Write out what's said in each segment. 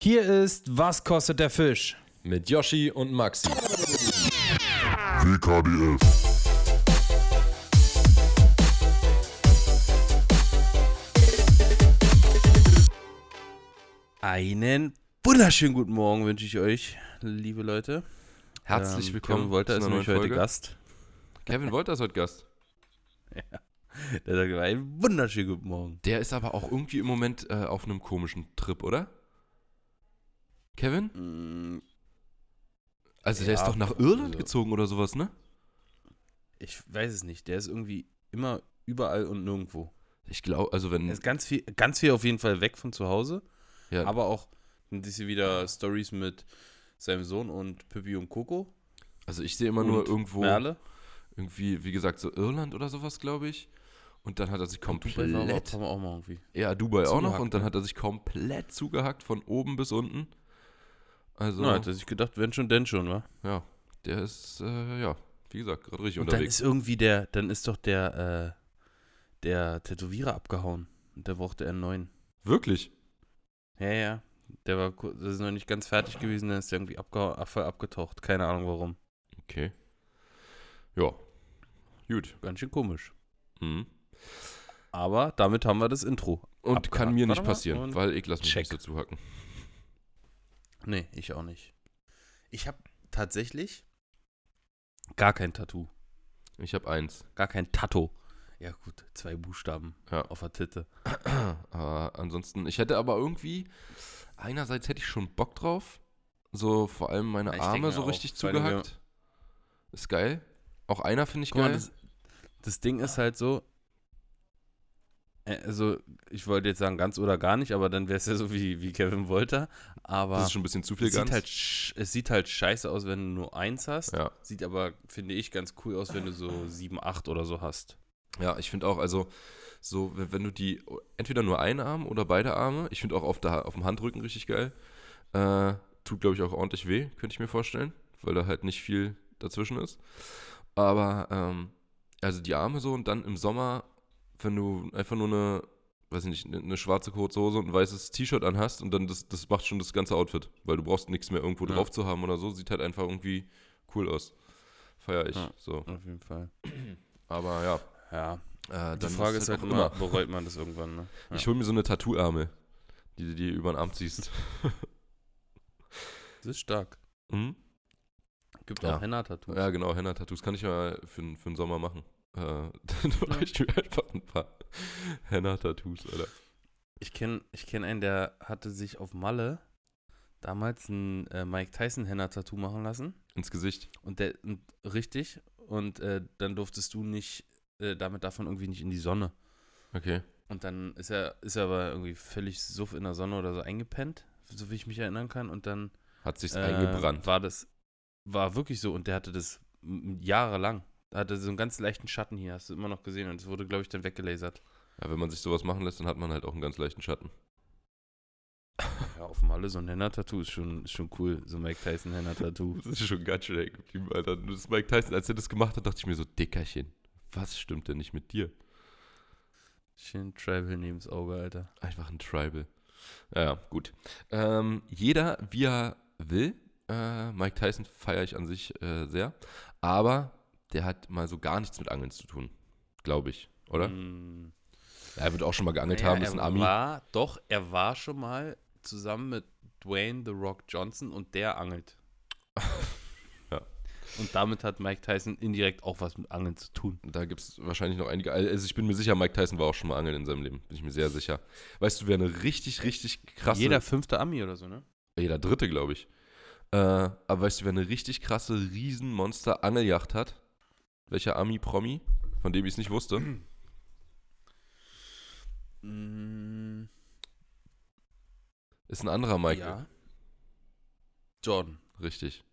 Hier ist Was kostet der Fisch? Mit Yoshi und Maxi. WKDF. Einen wunderschönen guten Morgen wünsche ich euch, liebe Leute. Herzlich Ähm, willkommen Kevin Wolter ist nämlich heute Folge. Gast. Kevin Wolter ist heute Gast. Der sagt einen wunderschönen guten Morgen. Der ist aber auch irgendwie im Moment äh, auf einem komischen Trip, oder? Kevin? Mm, Also der Ja, ist doch nach Irland also- gezogen oder sowas, ne? Ich weiß es nicht. Der ist irgendwie immer überall und nirgendwo. Ich glaube, also wenn. Er ist ganz viel, ganz viel auf jeden Fall weg von zu Hause. ja, Aber auch diese wieder Stories mit seinem Sohn und Pippi und Coco. also ich sehe immer nur irgendwo, Merle. irgendwie, wie gesagt, so Irland oder sowas, glaube ich. Und dann hat er sich Und Dubai komplett. auch, auch mal irgendwie. Ja, Dubai auch noch. Und dann ne? hat er sich komplett zugehackt von oben bis unten. Also, Na, hat er sich gedacht, wenn schon, denn schon, wa? ja, der ist, äh, ja, wie gesagt, gerade richtig Und dann unterwegs. ist irgendwie der, dann ist doch der, äh, der Tätowierer abgehauen. Und der brauchte einen neuen. Wirklich? Ja, ja. Der war das ist noch nicht ganz fertig gewesen, dann ist der irgendwie abgeha voll abgetaucht. Keine Ahnung warum. Okay. Ja. Gut. Ganz schön komisch. Mhm. Aber damit haben wir das Intro. Und Abgehakt. kann mir nicht Warte mal, passieren, und weil ich lasse mich check. nicht so zuhacken. Nee, ich auch nicht. Ich habe tatsächlich gar kein Tattoo. Ich habe eins. Gar kein Tattoo. Ja, gut, zwei Buchstaben Ja. auf der Titte. Aber ansonsten, ich hätte aber irgendwie, einerseits hätte ich schon Bock drauf. So vor allem meine ich Arme so auch. richtig zugehackt. Ist geil. Auch einer finde ich Guck mal, geil. das, das Ding ist halt so, also ich wollte jetzt sagen ganz oder gar nicht, aber dann wäre es ja so wie, wie Kevin Wolter. Aber das ist schon ein bisschen zu viel es, sieht ganz. halt, es sieht halt scheiße aus, wenn du nur eins hast. ja. Sieht aber, finde ich, ganz cool aus, wenn du so sieben, acht oder so hast. ja, ich finde auch, also so, wenn wenn du die, entweder nur einen Arm oder beide Arme, ich finde auch auf, der, auf dem Handrücken richtig geil. Äh, tut, glaube ich, auch ordentlich weh, könnte ich mir vorstellen, weil da halt nicht viel dazwischen ist. Aber, ähm, also die Arme so und dann im Sommer, wenn du einfach nur eine, weiß ich nicht, eine, eine schwarze kurze Hose und ein weißes T-Shirt anhast und dann das, das macht schon das ganze Outfit, weil du brauchst nichts mehr irgendwo Ja. drauf zu haben oder so, sieht halt einfach irgendwie cool aus. Feier ich, Ja. so. Auf jeden Fall. Aber ja, Ja, äh, die Frage ist halt auch immer, bereut man das irgendwann, ne? Ja. Ich hole mir so eine Tattoo-Ärmel, die du dir über den Arm ziehst. Das ist stark. mhm. Gibt Ja. auch Henna-Tattoos. Ja, genau, Henna-Tattoos kann ich mal für, für den Sommer machen. Äh, dann mache ich mir einfach ein paar Henna-Tattoos, Alter. Ich kenne ich kenn einen, der hatte sich auf Malle damals ein äh, Mike Tyson Henna-Tattoo machen lassen. Ins Gesicht. Und der, und, richtig. Und äh, dann durftest du nicht, äh, damit davon irgendwie nicht in die Sonne. Okay. Und dann ist er, ist er aber irgendwie völlig suff in der Sonne oder so eingepennt, so wie ich mich erinnern kann. Und dann Hat sich's äh, eingebrannt. war das, war wirklich so. Und der hatte das jahrelang. Da hatte so einen ganz leichten Schatten hier, hast du immer noch gesehen. Und es wurde, glaube ich, dann weggelasert. Ja, wenn man sich sowas machen lässt, dann hat man halt auch einen ganz leichten Schatten. Ja, auf Malle so ein Henna-Tattoo ist schon, ist schon cool. So ein Mike Tyson Henna-Tattoo. Das ist schon ganz schön hängen geblieben, Alter. Das ist Mike Tyson, als er das gemacht hat, dachte ich mir so, Dickerchen, was stimmt denn nicht mit dir? Schön Tribal neben das Auge, Alter. Einfach ein Tribal. Ja, ja, gut. Ähm, jeder, wie er will. Äh, Mike Tyson feiere ich an sich äh, sehr. Aber der hat mal so gar nichts mit Angeln zu tun. Glaube ich, oder? Mm. Er wird auch schon mal geangelt Naja, haben, ist ein er Ami. War, doch, er war schon mal zusammen mit Dwayne The Rock Johnson und der angelt. Ja. Und damit hat Mike Tyson indirekt auch was mit Angeln zu tun. Da gibt es wahrscheinlich noch einige. Also ich bin mir sicher, Mike Tyson war auch schon mal angeln in seinem Leben. Bin ich mir sehr sicher. Weißt du, wer eine richtig, richtig krasse. Jeder fünfte Ami oder so, ne? Jeder dritte, glaube ich. Äh, aber weißt du, wer eine richtig krasse Riesenmonster-Angeljacht hat? Welcher Ami-Promi? Von dem ich es nicht wusste. Mm, Ist ein anderer Michael. ja. Jordan. Richtig.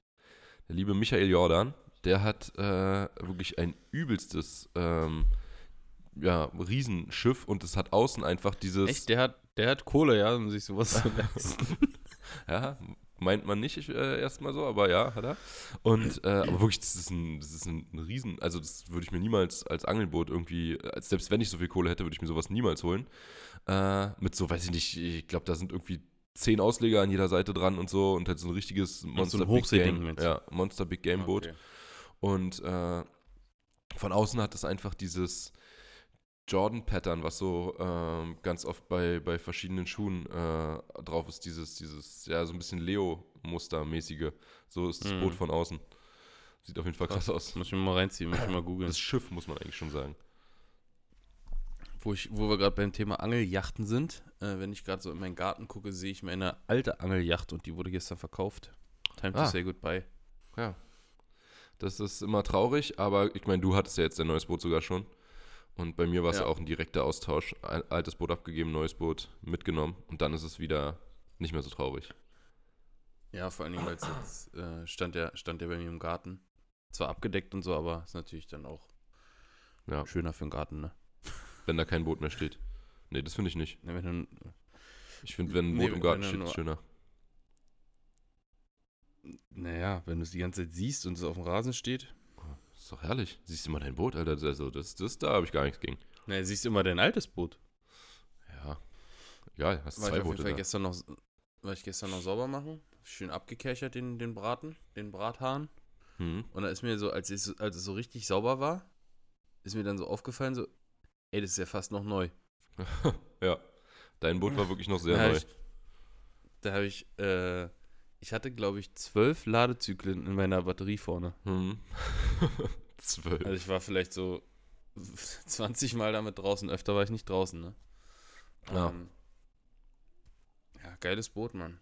Der liebe Michael Jordan, der hat äh, wirklich ein übelstes ähm, ja, Riesenschiff und es hat außen einfach dieses. Echt? Der hat, der hat Kohle, ja, um sich sowas zu leisten. Ja, meint man nicht äh, erstmal so, aber ja, hat er. Und, äh, aber wirklich, das ist ein, das ist ein, Riesen, also das würde ich mir niemals als Angelboot irgendwie, als, selbst wenn ich so viel Kohle hätte, würde ich mir sowas niemals holen. Äh, mit so, weiß ich nicht, ich glaube, da sind irgendwie zehn Ausleger an jeder Seite dran und so und halt so ein richtiges so ein Monster Big Game. Ja, Monster Big Game Boot. Okay. Und äh, von außen hat es einfach dieses Jordan-Pattern, was so ähm, ganz oft bei, bei verschiedenen Schuhen äh, drauf ist, dieses, dieses, ja, so ein bisschen Leo-Muster-mäßige. So ist das Mhm. Boot von außen. Sieht auf jeden Fall krass aus. Muss ich mir mal reinziehen, muss ich mal googeln. Das Schiff, muss man eigentlich schon sagen. Wo, ich, wo wir gerade beim Thema Angeljachten sind, äh, wenn ich gerade so in meinen Garten gucke, sehe ich meine alte Angeljacht und die wurde gestern verkauft. Time to Ah. say goodbye. Ja. Das ist immer traurig, aber ich meine, du hattest ja jetzt dein neues Boot sogar schon. Und bei mir war es ja. Auch ein direkter Austausch. Altes Boot abgegeben, neues Boot mitgenommen. Und dann ist es wieder nicht mehr so traurig. Ja, vor allen Dingen, weil es jetzt äh, stand, ja, stand ja bei mir im Garten. Zwar abgedeckt und so, aber ist natürlich dann auch Ja, schöner für den Garten, ne? wenn da kein Boot mehr steht. Nee, das finde ich nicht. Ne, wenn du, Ich finde, wenn ein Nee, Boot im Garten steht, ist schöner. naja, wenn du es die ganze Zeit siehst und es auf dem Rasen steht, Ist doch herrlich. Siehst du mal dein Boot, Alter. Also, das, das, da habe ich gar nichts gegen. na, siehst du immer dein altes Boot. Ja. Egal, hast War ich zwei jeden Boote Fall da. gestern noch, war ich gestern noch sauber machen. Schön abgekerchert, den, den Braten, den Brathahn. Mhm. Und da ist mir so, als, ich, als es so richtig sauber war, ist mir dann so aufgefallen, so, ey, das ist ja fast noch neu. ja. Dein Boot war wirklich noch sehr da hab neu. Ich, da habe ich, äh, ich hatte, glaube ich, zwölf Ladezyklen in meiner Batterie vorne. Zwölf. Also ich war vielleicht so 20 Mal damit draußen. Öfter war ich nicht draußen, ne? Ja. Ähm, ja, geiles Boot, Mann.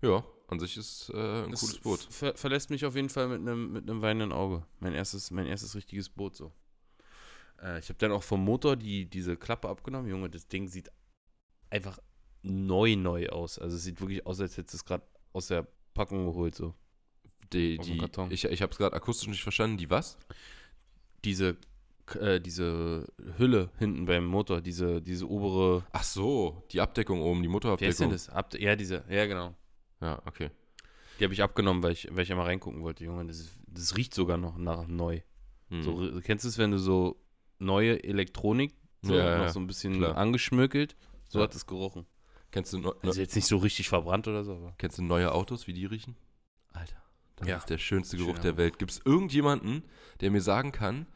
Ja, an sich ist äh, ein Es cooles Boot. Ver verlässt mich auf jeden Fall mit einem mit einem weinenden Auge. Mein erstes, mein erstes richtiges Boot so. Äh, ich habe dann auch vom Motor die, diese Klappe abgenommen. Junge, das Ding sieht einfach neu, neu aus. Also es sieht wirklich aus, als hättest du es gerade aus der Packung geholt so. Die, die, Karton. ich ich habe es gerade akustisch nicht verstanden. Die was? Diese, äh, diese Hülle hinten beim Motor, diese, diese obere, Ach so, die Abdeckung oben, die wie heißt denn Motorabdeckung. das? Ab, ja, diese, ja genau. Ja, okay. Die habe ich abgenommen, weil ich, weil ich einmal reingucken wollte, Junge. Das, ist, das riecht sogar noch nach neu. Hm. So, kennst du es, wenn du so neue Elektronik so, Ja, noch ja, so ein bisschen klar. angeschmückelt? So Ja. hat es gerochen. Kennst, du neu- Also jetzt nicht so richtig verbrannt oder so, aber. kennst du neue Autos, wie die riechen? Alter, das Ja. ist der schönste Geruch Schöner der Welt. Gibt es irgendjemanden, der mir sagen kann,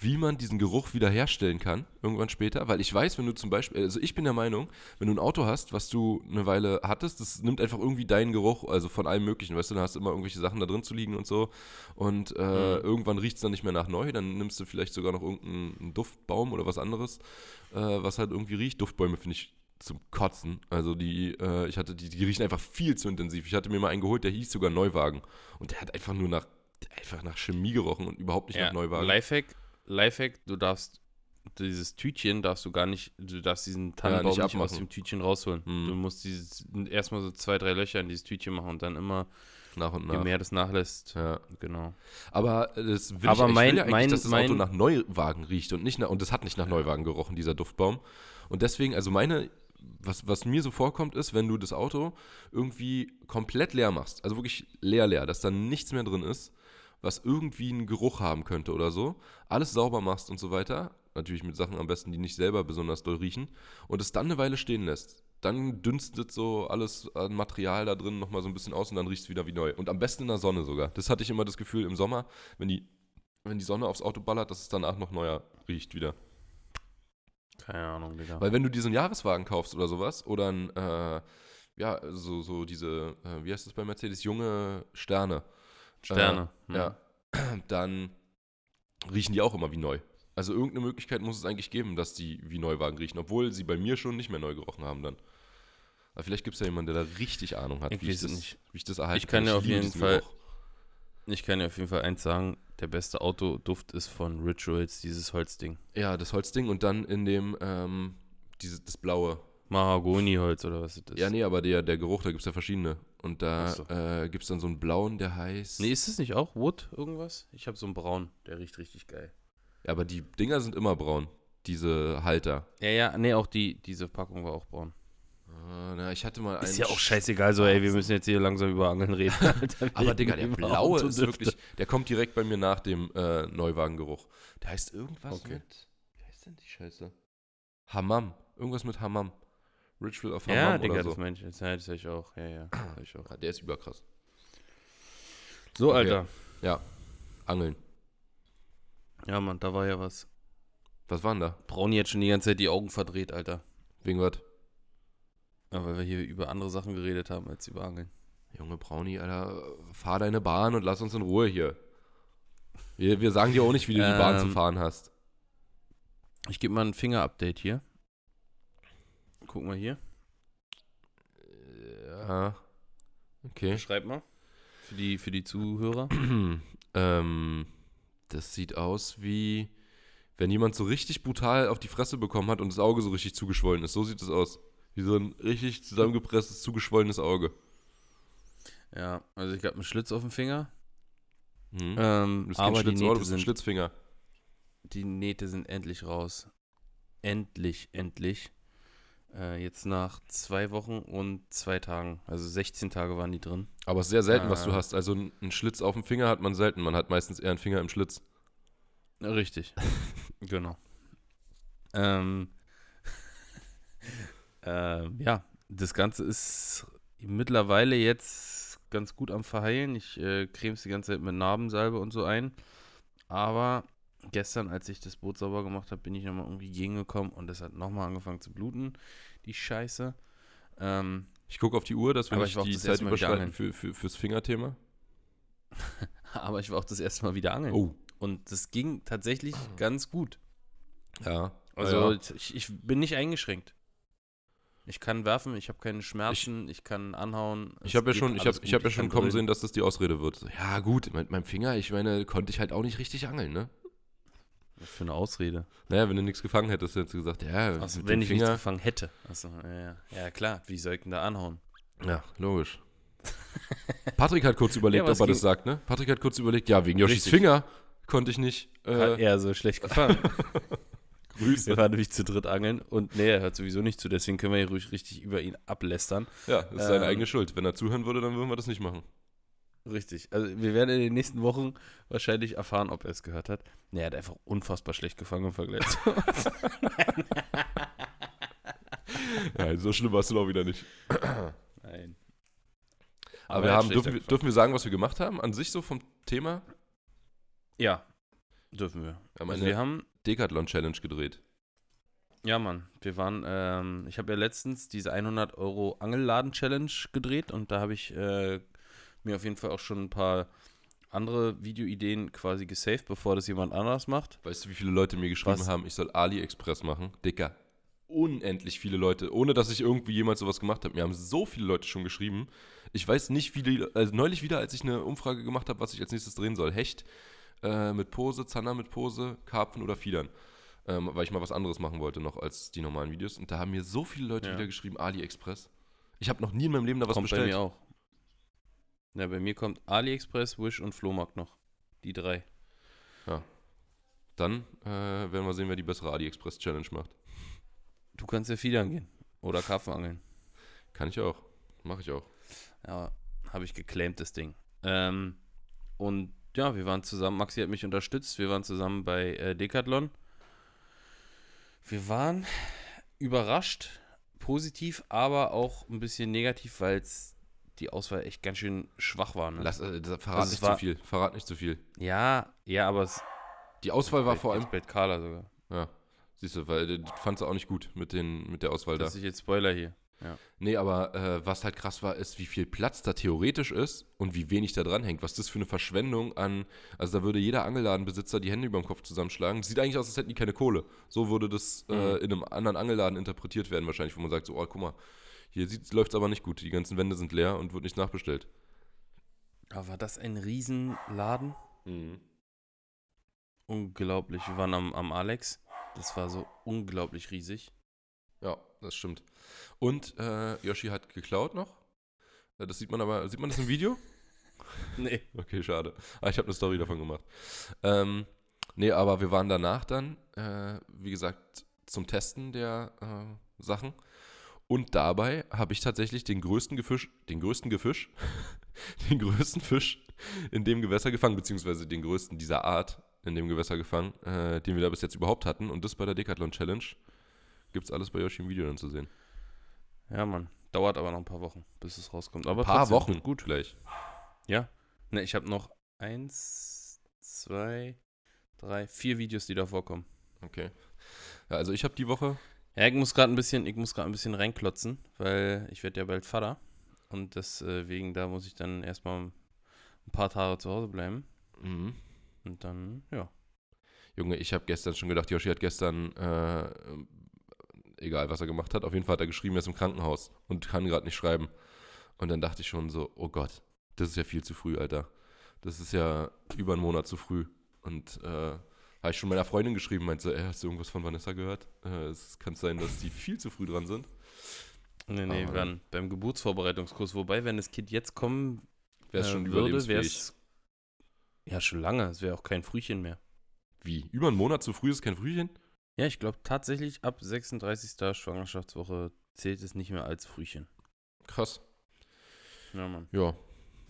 wie man diesen Geruch wiederherstellen kann, irgendwann später? Weil ich weiß, wenn du zum Beispiel, also ich bin der Meinung, wenn du ein Auto hast, was du eine Weile hattest, das nimmt einfach irgendwie deinen Geruch, also von allem Möglichen, weißt du, dann hast du immer irgendwelche Sachen da drin zu liegen und so und äh, Mhm. irgendwann riecht es dann nicht mehr nach neu, dann nimmst du vielleicht sogar noch irgendeinen Duftbaum oder was anderes, äh, was halt irgendwie riecht. Duftbäume finde ich zum Kotzen. Also die, äh, ich hatte die, die riechen einfach viel zu intensiv. Ich hatte mir mal einen geholt, der hieß sogar Neuwagen und der hat einfach nur nach, einfach nach Chemie gerochen und überhaupt nicht Ja, nach Neuwagen. Lifehack, Lifehack, du darfst dieses Tütchen darfst du gar nicht, du darfst diesen Tannenbaum nicht nicht, aus dem Tütchen rausholen. Mhm. Du musst dieses erstmal so zwei, drei Löcher in dieses Tütchen machen und dann immer, nach und je nach. mehr das nachlässt. Ja. Genau. Aber äh, das will Aber ich, ich mein- will ja mein- dass das Auto mein- nach Neuwagen riecht und nicht nach, und das hat nicht nach Neuwagen gerochen, dieser Duftbaum. Und deswegen, also meine, was, was mir so vorkommt, ist, wenn du das Auto irgendwie komplett leer machst, also wirklich leer, leer, dass da nichts mehr drin ist, was irgendwie einen Geruch haben könnte oder so, alles sauber machst und so weiter, natürlich mit Sachen am besten, die nicht selber besonders doll riechen, und es dann eine Weile stehen lässt. Dann dünstet so alles an Material da drin nochmal so ein bisschen aus und dann riecht es wieder wie neu. Und am besten in der Sonne sogar. Das hatte ich immer das Gefühl im Sommer, wenn die, wenn die Sonne aufs Auto ballert, dass es danach noch neuer riecht wieder. Keine Ahnung, Digga. Weil wenn du diesen Jahreswagen kaufst oder sowas, oder ein, äh, ja, so, so diese, äh, wie heißt das bei Mercedes, junge Sterne. Sterne. Äh, hm. Ja, dann riechen die auch immer wie neu. Also irgendeine Möglichkeit muss es eigentlich geben, dass die wie Neuwagen riechen, obwohl sie bei mir schon nicht mehr neu gerochen haben dann. Aber vielleicht gibt es ja jemanden, der da richtig Ahnung hat, Ich wie, ich das, nicht. wie ich das erhalten Ich kann ja auf jeden Fall- Geruch. Ich kann dir auf jeden Fall eins sagen, der beste Autoduft ist von Rituals, dieses Holzding. Ja, das Holzding und dann in dem, ähm, dieses, das blaue. Mahagoniholz oder was ist das? Ja, nee, aber der, der Geruch, da gibt es ja verschiedene. Und da so. äh, gibt es dann so einen blauen, der heißt. Nee, ist das nicht auch Wood irgendwas? Ich habe so einen braun, der riecht richtig geil. Ja, aber die Dinger sind immer braun. Diese Halter. Ja, ja, nee, auch die, diese Packung war auch braun. Ah, na, ich hatte mal einen. Ist ja auch scheißegal, so, ey, wir müssen jetzt hier langsam über Angeln reden. Alter, Aber Digga, der blaue ist wirklich, der kommt direkt bei mir nach dem äh, Neuwagengeruch. Der heißt irgendwas Okay. mit, wie heißt denn die Scheiße? Hammam. Irgendwas mit Hammam. Ritual of Ja, Hammam Digga, oder das so. meine ich. Das, ja, das hör ich auch. Ja, ja. Ich auch. Ja, der ist überkrass. So, Okay. Alter. Ja, Angeln. Ja, Mann, da war ja was. Was waren da? Brownie hat schon die ganze Zeit die Augen verdreht, Alter. Wegen was? Ja, weil wir hier über andere Sachen geredet haben als über Angeln. Junge Brownie, Alter, fahr deine Bahn und lass uns in Ruhe hier. Wir, wir sagen dir auch nicht, wie du die Bahn zu Ähm, fahren hast. Ich gebe mal ein Finger-Update hier. Guck mal hier. Ja. Okay. Schreib mal. Für die, für die Zuhörer. ähm, das sieht aus wie, wenn jemand so richtig brutal auf die Fresse bekommen hat und das Auge so richtig zugeschwollen ist. So sieht es aus. Wie so ein richtig zusammengepresstes, zugeschwollenes Auge. Ja, also ich habe einen Schlitz auf dem Finger. Mhm. Ähm, du aber die Schlitzohr, du Nähte, sind, Schlitzfinger. die Nähte sind endlich raus. Endlich, endlich. Äh, jetzt nach zwei Wochen und zwei Tagen. Also 16 Tage waren die drin. Aber es ist sehr selten, was du Ah. hast. Also ein ein Schlitz auf dem Finger hat man selten. Man hat meistens eher einen Finger im Schlitz. Richtig. genau. Ähm, ähm, ja, das Ganze ist mittlerweile jetzt ganz gut am Verheilen. Ich äh, creme es die ganze Zeit mit Narbensalbe und so ein. Aber gestern, als ich das Boot sauber gemacht habe, bin ich nochmal irgendwie gegengekommen und es hat nochmal angefangen zu bluten, die Scheiße. Ähm, Ich gucke auf die Uhr, dass wir nicht die das Zeit erste Mal wieder überschreiten für, für, fürs Fingerthema. aber ich war auch das erste Mal wieder angeln. Oh. Und das ging tatsächlich ganz gut. Ja. Also ja. ich, ich bin nicht eingeschränkt. Ich kann werfen, ich habe keine Schmerzen, ich, kann anhauen. Ich habe ja schon, ich habe ich hab ja schon kommen sehen, dass das die Ausrede wird. Ja, gut, mit meinem Finger, ich meine, konnte ich halt auch nicht richtig angeln, ne? Was für eine Ausrede. Naja, wenn du nichts gefangen hättest, hättest du gesagt, ja, Also, mit wenn dem ich nichts Finger. gefangen hätte. Achso, ja, ja. ja, klar, wie soll ich denn da anhauen? Ja, logisch. Patrick hat kurz überlegt, Ja, ob er das sagt, ne? Patrick hat kurz überlegt, ja, wegen Yoshis Richtig. Finger konnte ich nicht. Hat Äh, er so schlecht gefangen. Grüße. wir waren nämlich zu dritt angeln und nee, er hört sowieso nicht zu, deswegen können wir hier ruhig richtig über ihn ablästern. Ja, das ist seine Ähm, eigene Schuld. Wenn er zuhören würde, dann würden wir das nicht machen. Richtig. Also wir werden in den nächsten Wochen wahrscheinlich erfahren, ob er es gehört hat. Nee, er hat einfach unfassbar schlecht gefangen im Vergleich zu uns. Nein, so schlimm warst du doch wieder nicht. Nein. Aber, wir er hat haben, dürfen, wir, dürfen wir sagen, was wir gemacht haben? An sich so vom Thema? Ja, dürfen wir. Wir Also wir haben, Decathlon-Challenge gedreht. ja Mann, wir waren, ähm, ich habe ja letztens diese 100 Euro Angelladen-Challenge gedreht und da habe ich äh, mir auf jeden Fall auch schon ein paar andere Videoideen quasi gesaved, bevor das jemand anders macht. Weißt du, wie viele Leute mir geschrieben Was? haben, ich soll AliExpress machen? Dicker. Unendlich viele Leute, ohne dass ich irgendwie jemals sowas gemacht habe. Mir haben so viele Leute schon geschrieben. Ich weiß nicht, wie die, also neulich wieder, als ich eine Umfrage gemacht habe, was ich als nächstes drehen soll. Hecht äh, mit Pose, Zander mit Pose, Karpfen oder Fiedern. Ähm, weil ich mal was anderes machen wollte noch als die normalen Videos. Und da haben mir so viele Leute Ja. wieder geschrieben, AliExpress. Ich habe noch nie in meinem Leben da was kommt bestellt. bei mir auch. Ja, bei mir kommt AliExpress, Wish und Flohmarkt noch. Die drei. Dann äh, werden wir sehen, wer die bessere AliExpress-Challenge macht. Du kannst ja Fiedern gehen. Oder Karpfen angeln. Kann ich auch. Mache ich auch. Ja, habe ich geclaimt, das Ding. Ähm, und ja, wir waren zusammen, Maxi hat mich unterstützt, wir waren zusammen bei äh, Decathlon. Wir waren überrascht, positiv, aber auch ein bisschen negativ, weil die Auswahl echt ganz schön schwach war. Ne? Lass, äh, das- verrat Also nicht war- zu viel. Verrat nicht zu viel. ja, ja, aber es Die Auswahl war vor allem. bei Carla sogar. Ja, siehst du, weil du fandst du auch nicht gut mit, den, mit der Auswahl da. Das ist jetzt Spoiler hier. Nee, aber äh, was halt krass war, ist, wie viel Platz da theoretisch ist und wie wenig da dran hängt. Was das für eine Verschwendung an. Also, da würde jeder Angelladenbesitzer die Hände über dem Kopf zusammenschlagen. Sieht eigentlich aus, als hätten die keine Kohle. So würde das äh, Mhm. in einem anderen Angelladen interpretiert werden, wahrscheinlich, wo man sagt: so, oh, guck mal, hier läuft es aber nicht gut. Die ganzen Wände sind leer und wird nicht nachbestellt. Aber war das ein Riesenladen? Mhm. Unglaublich. Wir waren am, am Alex. Das war so unglaublich riesig. Ja, das stimmt. Und äh, Yoshi hat geklaut noch. Äh, Das sieht man aber, sieht man das im Video? Nee. Okay, schade. Ah, ich habe eine Story davon gemacht. Ähm, nee, aber wir waren danach dann, äh, wie gesagt, zum Testen der äh, Sachen. Und dabei habe ich tatsächlich den größten Gefisch, den größten Gefisch, den größten Fisch in dem Gewässer gefangen, beziehungsweise den größten dieser Art in dem Gewässer gefangen, äh, den wir da bis jetzt überhaupt hatten. Und das bei der Decathlon Challenge. Gibt es alles bei Yoshi im Video dann zu sehen. Ja, Mann. Dauert aber noch ein paar Wochen, bis es rauskommt. Aber Ein paar Wochen. Gut. gleich. Ja. Ne, ich habe noch eins, zwei, drei, vier Videos, die da vorkommen. Okay. Ja, also ich habe die Woche. Ja, ich muss gerade ein bisschen, ich muss gerade ein bisschen reinklotzen, weil ich werde ja bald Vater. Und deswegen, da muss ich dann erstmal ein paar Tage zu Hause bleiben. Mhm. Und dann, ja. Junge, ich habe gestern schon gedacht, Yoshi hat gestern, äh, egal was er gemacht hat, auf jeden Fall hat er geschrieben, er ist im Krankenhaus und kann gerade nicht schreiben. Und dann dachte ich schon so, oh Gott, das ist ja viel zu früh, Alter. Das ist ja über einen Monat zu früh. Und äh, habe ich schon meiner Freundin geschrieben, meinte so, ey, hast du irgendwas von Vanessa gehört? Äh, es kann sein, dass die viel zu früh dran sind. Nee, nee, Aber waren beim Geburtsvorbereitungskurs. Wobei, wenn das Kind jetzt kommen Wäre es äh, schon würde, überlebensfähig. wär's- Ja, schon lange. Es wäre auch kein Frühchen mehr. Wie? Über einen Monat zu früh ist kein Frühchen? Ja, ich glaube tatsächlich ab 36. Schwangerschaftswoche zählt es nicht mehr als Frühchen. Krass. Ja, Mann. Ja.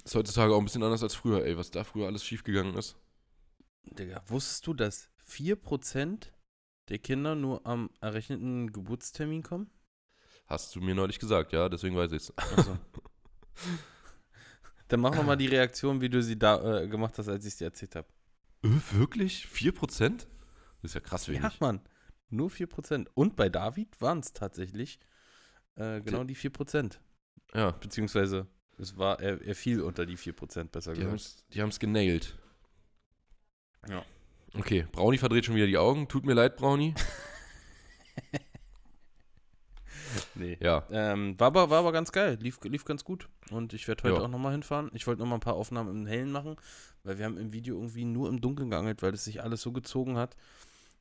Ist heutzutage auch ein bisschen anders als früher, ey, was da früher alles schiefgegangen ist. Digga, wusstest du, dass 4% der Kinder nur am errechneten Geburtstermin kommen? Hast du mir neulich gesagt, ja, deswegen weiß ich's. Achso. Dann mach noch mal die Reaktion, wie du sie da äh, gemacht hast, als ich es dir erzählt habe. Äh, wirklich? 4%? Das ist ja krass wenig. Ja, Mann. Nur 4%. Und bei David waren es tatsächlich äh, genau die 4%. Ja, Beziehungsweise es war, er, er fiel unter die 4%, besser die gesagt. haben's, die haben's genailt. Ja. Okay, Brownie verdreht schon wieder die Augen. Tut mir leid, Brownie. Nee. Ja, Ähm, war, aber, war aber ganz geil, lief, lief ganz gut. Und ich werde heute Ja. auch nochmal hinfahren. Ich wollte nochmal ein paar Aufnahmen im Hellen machen, weil wir haben im Video irgendwie nur im Dunkeln geangelt, weil es sich alles so gezogen hat.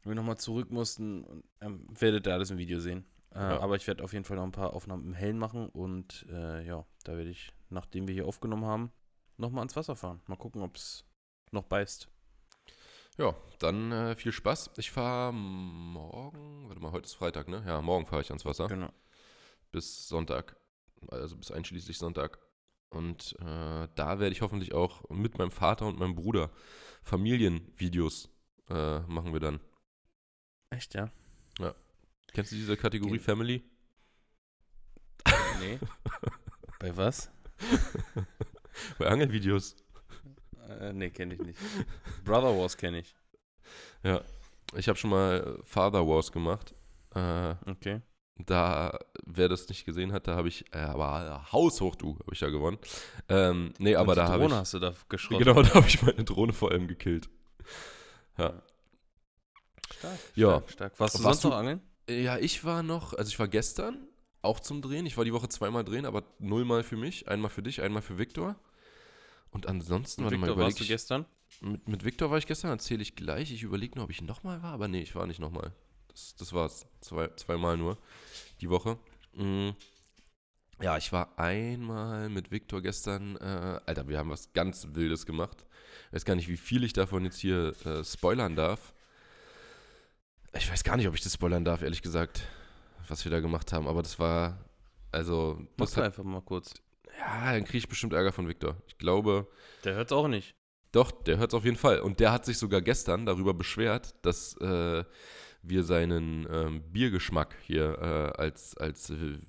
Wir nochmal zurück mussten. Ähm, werdet ihr alles im Video sehen. Äh, Ja. Aber ich werde auf jeden Fall noch ein paar Aufnahmen im Hellen machen. Und äh, ja, da werde ich, nachdem wir hier aufgenommen haben, nochmal ans Wasser fahren. Mal gucken, ob es noch beißt. ja, dann äh, viel Spaß. Ich fahre morgen, warte mal, heute ist Freitag, ne? Ja, morgen fahre ich ans Wasser. Genau. Bis Sonntag. Also bis einschließlich Sonntag. Und äh, da werde ich hoffentlich auch mit meinem Vater und meinem Bruder Familienvideos äh, machen wir dann. Echt, ja? Kennst du diese Kategorie Gehen- Family? Nee. Bei was? Bei Angelvideos. Äh, nee, kenne ich nicht. Brother Wars kenne ich. Ja. Ich habe schon mal Father Wars gemacht. Äh, Okay. da, wer das nicht gesehen hat, da habe ich, äh, aber haushoch du, habe ich da gewonnen. Ähm, nee, aber da habe Drohne ich, hast du da geschrottet. genau, da habe ich meine Drohne vor allem gekillt. Ja. Stark, Ja. stark, stark. Warst du Warst sonst noch du- angeln? Ja, ich war noch, also ich war gestern auch zum Drehen. Ich war die Woche zweimal drehen, aber nullmal für mich. Einmal für dich, einmal für Viktor. Und ansonsten, warte mal, überleg warst du ich, gestern? mit, mit Viktor war ich gestern, erzähle ich gleich. Ich überlege nur, ob ich nochmal war, aber nee, ich war nicht nochmal. Das, das war's. Zwei, zweimal nur die Woche. Mm. Ja, ich war einmal mit Viktor gestern. Äh, Alter, wir haben was ganz Wildes gemacht. Ich weiß gar nicht, wie viel ich davon jetzt hier äh, spoilern darf. Ich weiß gar nicht, ob ich das spoilern darf, ehrlich gesagt, was wir da gemacht haben. Aber das war, also, Mach das doch hat, einfach mal kurz. ja, dann kriege ich bestimmt Ärger von Viktor. Ich glaube, Der hört's auch nicht. doch, der hört es auf jeden Fall. Und der hat sich sogar gestern darüber beschwert, dass äh, wir seinen ähm, Biergeschmack hier äh, als, als äh,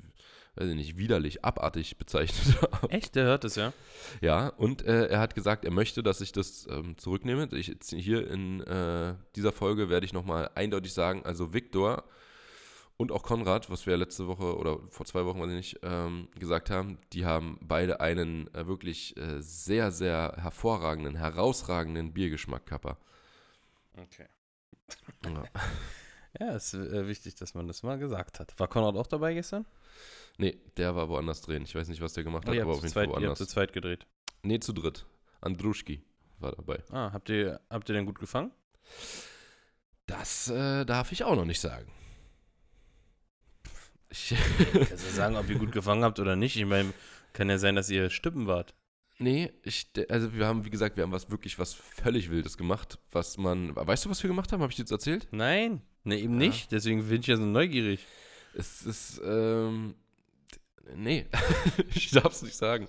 weiß ich nicht, widerlich, abartig bezeichnet haben. Echt? Der hört es, ja? Ja, und äh, er hat gesagt, er möchte, dass ich das ähm, zurücknehme. Ich, hier in äh, dieser Folge werde ich nochmal eindeutig sagen, also Viktor und auch Konrad, was wir letzte Woche oder vor zwei Wochen, weiß ich nicht, ähm, gesagt haben, die haben beide einen äh, wirklich äh, sehr, sehr hervorragenden, herausragenden Biergeschmack, Kappa. Okay. Ja. Ja, ist äh, wichtig, dass man das mal gesagt hat. War Konrad auch dabei gestern? Nee, der war woanders drehen. Ich weiß nicht, was der gemacht Oh, hat, aber auf zu jeden zweit, Fall ihr habt zu woanders. zweit gedreht. Nee, zu dritt. Andruschki war dabei. Ah, habt ihr, habt ihr denn gut gefangen? Das äh, darf ich auch noch nicht sagen. Ich, Kannst du sagen, ob ihr gut gefangen habt oder nicht? Ich meine, kann ja sein, dass ihr Stippen wart. nee, ich, also wir haben, wie gesagt, wir haben was wirklich was völlig Wildes gemacht, was man, weißt du, was wir gemacht haben? Habe ich dir jetzt erzählt? Nein, ne, eben Ja. nicht. Deswegen bin ich ja so neugierig. Es ist, ähm, nee, ich darf es nicht sagen.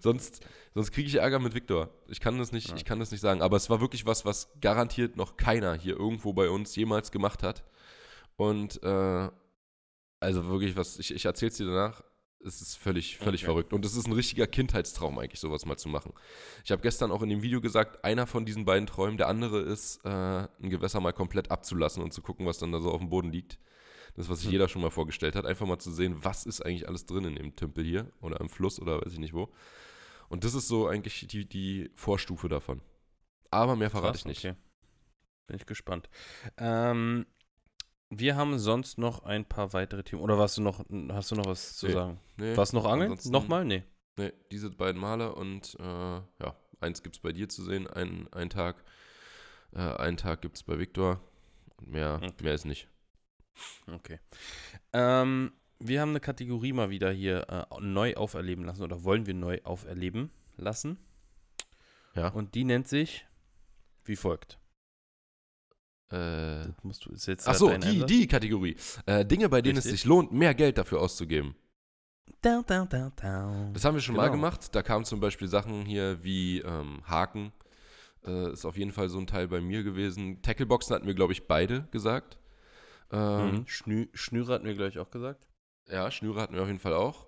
Sonst, sonst kriege ich Ärger mit Viktor. Ich kann das nicht, Ja. ich kann das nicht sagen. Aber es war wirklich was, was garantiert noch keiner hier irgendwo bei uns jemals gemacht hat. Und äh, Also wirklich, was, ich, ich erzähl's dir danach. Es ist völlig, völlig Okay. verrückt. Und es ist ein richtiger Kindheitstraum, eigentlich, sowas mal zu machen. Ich habe gestern auch in dem Video gesagt, einer von diesen beiden Träumen, der andere ist, äh, ein Gewässer mal komplett abzulassen und zu gucken, was dann da so auf dem Boden liegt. Das, was sich Hm. jeder schon mal vorgestellt hat. Einfach mal zu sehen, was ist eigentlich alles drin in dem Tümpel hier oder im Fluss oder weiß ich nicht wo. Und das ist so eigentlich die, die Vorstufe davon. Aber mehr verrate Krass, ich nicht. Okay. Bin ich gespannt. Ähm, wir haben sonst noch ein paar weitere Themen. Oder warst du noch, hast du noch was zu Nee. sagen? Nee, Warst du noch angeln? Nochmal? Nee. Nee, diese beiden Male und äh, ja, eins gibt es bei dir zu sehen, ein, ein Tag. Äh, einen Tag gibt es bei Viktor und mehr, Okay. mehr ist nicht. Okay. Ähm, wir haben eine Kategorie mal wieder hier äh, neu auferleben lassen oder wollen wir neu auferleben lassen. Ja. Und die nennt sich wie folgt. Äh, Das musst du, ist jetzt ach so, die, die Kategorie. Äh, Dinge, bei denen es Richtig. sich lohnt, mehr Geld dafür auszugeben. Down, down, down, down. Das haben wir schon mal Genau. gemacht. Da kamen zum Beispiel Sachen hier wie ähm, Haken. Äh, ist auf jeden Fall so ein Teil bei mir gewesen. Tackleboxen hatten wir, glaube ich, beide gesagt. Ähm, Mhm. Schnü Schnüre hatten wir gleich auch gesagt. Ja, Schnüre hatten wir auf jeden Fall auch.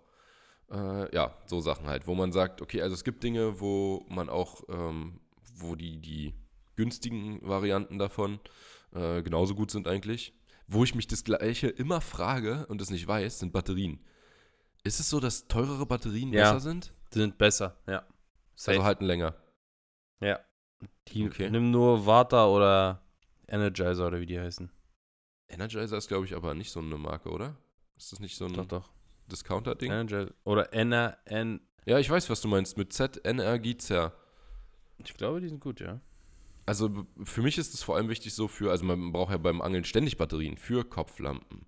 Äh, ja, so Sachen halt, wo man sagt, okay, also es gibt Dinge, wo man auch, ähm, wo die, die günstigen Varianten davon äh, genauso gut sind eigentlich. Wo ich mich das Gleiche immer frage und es nicht weiß, sind Batterien. Ist es so, dass teurere Batterien Ja. besser sind? Die sind besser, ja. Safe. Also halten länger. ja. Die, Okay. Nimm nur Vata oder Energizer oder wie die heißen. Energizer ist, glaube ich, aber nicht so eine Marke, oder? Ist das nicht so ein Doch, doch. Discounter-Ding? Energizer. Oder Ener, N. Ja, ich weiß, was du meinst. Mit Z, Energizer. Ich glaube, die sind gut, ja. Also für mich ist es vor allem wichtig so für, also man braucht ja beim Angeln ständig Batterien für Kopflampen,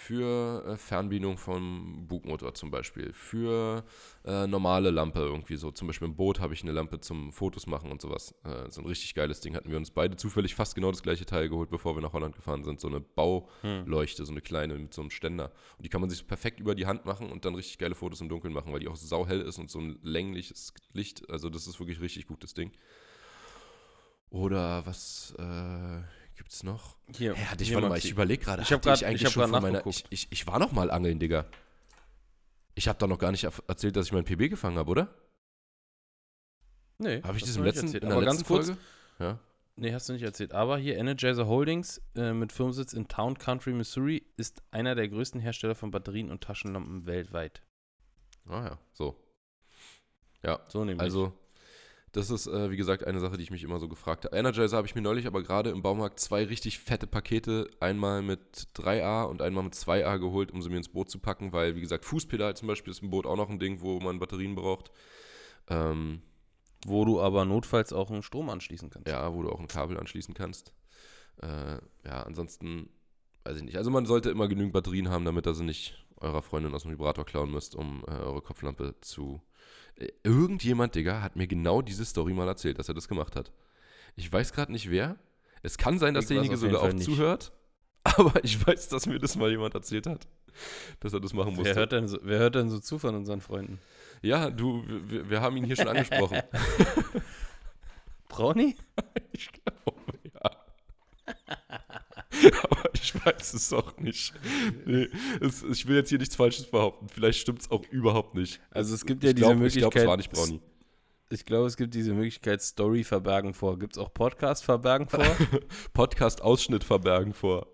für äh, Fernbedienung vom Bugmotor zum Beispiel, für äh, normale Lampe irgendwie so. Zum Beispiel im Boot habe ich eine Lampe zum Fotos machen und sowas. Äh, so ein richtig geiles Ding hatten wir uns beide zufällig fast genau das gleiche Teil geholt, bevor wir nach Holland gefahren sind. So eine Bauleuchte, so eine kleine mit so einem Ständer. Und die kann man sich perfekt über die Hand machen und dann richtig geile Fotos im Dunkeln machen, weil die auch sauhell ist und so ein längliches Licht. Also das ist wirklich richtig gutes Ding. Oder was äh, gibt's noch? Hier, Hä, hatte ich, warte mal, ich überlege gerade, Ich hab hatte grad- ich eigentlich ich hab schon von meiner, ich, ich, ich war noch mal angeln, Digga. Ich habe doch noch gar nicht erzählt, dass ich meinen PB gefangen habe, oder? Nee, Habe ich das im letzten, erzählt. in der Aber letzten ganz kurz, Folge? Ja. Nee, hast du nicht erzählt. Aber hier Energizer Holdings äh, mit Firmensitz in Town Country, Missouri, ist einer der größten Hersteller von Batterien und Taschenlampen weltweit. Ah ja, so. Ja, So nämlich. also das ist, äh, wie gesagt, eine Sache, die ich mich immer so gefragt habe. Energizer habe ich mir neulich aber gerade im Baumarkt zwei richtig fette Pakete, einmal mit 3A und einmal mit 2A geholt, um sie mir ins Boot zu packen, weil, wie gesagt, Fußpedal zum Beispiel ist im Boot auch noch ein Ding, wo man Batterien braucht. Ähm, wo du aber notfalls auch einen Strom anschließen kannst. Ja, wo du auch ein Kabel anschließen kannst. Äh, ja, ansonsten weiß ich nicht. Also man sollte immer genügend Batterien haben, damit ihr sie nicht eurer Freundin aus dem Vibrator klauen müsst, um äh, eure Kopflampe zu. Irgendjemand, Digga, hat mir genau diese Story mal erzählt, dass er das gemacht hat. Ich weiß gerade nicht wer. Es kann sein, dass Ich derjenige auf sogar auch nicht. zuhört. Aber ich weiß, dass mir das mal jemand erzählt hat, dass er das machen musste. Wer hört, denn so, wer hört denn so zu von unseren Freunden? ja, du, wir, wir haben ihn hier schon angesprochen. Brownie? Ich glaube, ja. Aber ich weiß es auch nicht. Nee, es, ich will jetzt hier nichts Falsches behaupten. Vielleicht stimmt es auch überhaupt nicht. Also es gibt ich ja diese glaub, Möglichkeit. Ich glaube, es war nicht Brownie. Ich glaube, es gibt diese Möglichkeit, Story verbergen vor. Gibt es auch Podcast verbergen vor? Podcast-Ausschnitt verbergen vor.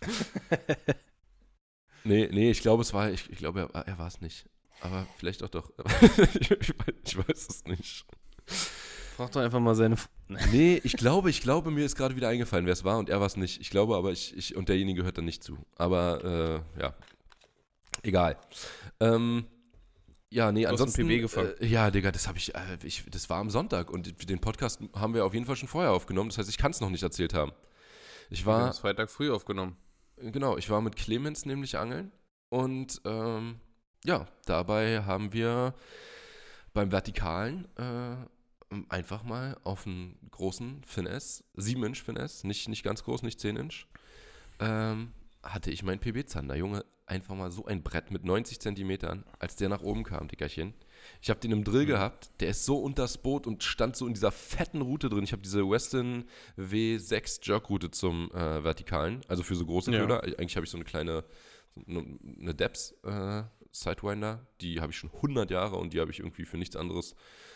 nee, nee, ich glaube, es war, ich, ich glaube, er, er war es nicht. Aber vielleicht auch doch. ich, ich, ich weiß es nicht. Frag doch einfach mal seine. Nee, ich glaube, ich glaube, mir ist gerade wieder eingefallen, wer es war und er war es nicht. Ich glaube aber, ich, ich und derjenige gehört dann nicht zu. Aber äh, ja, egal. Ähm, ja, nee, ansonsten. PB gefangen. Äh, ja, Digga, das habe ich, äh, ich. Das war am Sonntag und den Podcast haben wir auf jeden Fall schon vorher aufgenommen. Das heißt, ich kann es noch nicht erzählt haben. Ich Wir haben war, es Freitag früh aufgenommen. genau, ich war mit Clemens nämlich angeln und ähm, ja, dabei haben wir beim Vertikalen äh, einfach mal auf einen großen Finesse, 7-Inch Finesse, nicht, nicht ganz groß, nicht 10-Inch, ähm, hatte ich meinen PB-Zander, Junge, einfach mal so ein Brett mit 90 Zentimetern, als der nach oben kam, Dickerchen. Ich habe den im Drill gehabt, der ist so unters Boot und stand so in dieser fetten Route drin. Ich habe diese Weston W6 Jerk-Route zum äh, Vertikalen, also für so große Ja. Köder. Eigentlich habe ich so eine kleine eine Depps äh, Sidewinder, die habe ich schon 100 Jahre und die habe ich irgendwie für nichts anderes,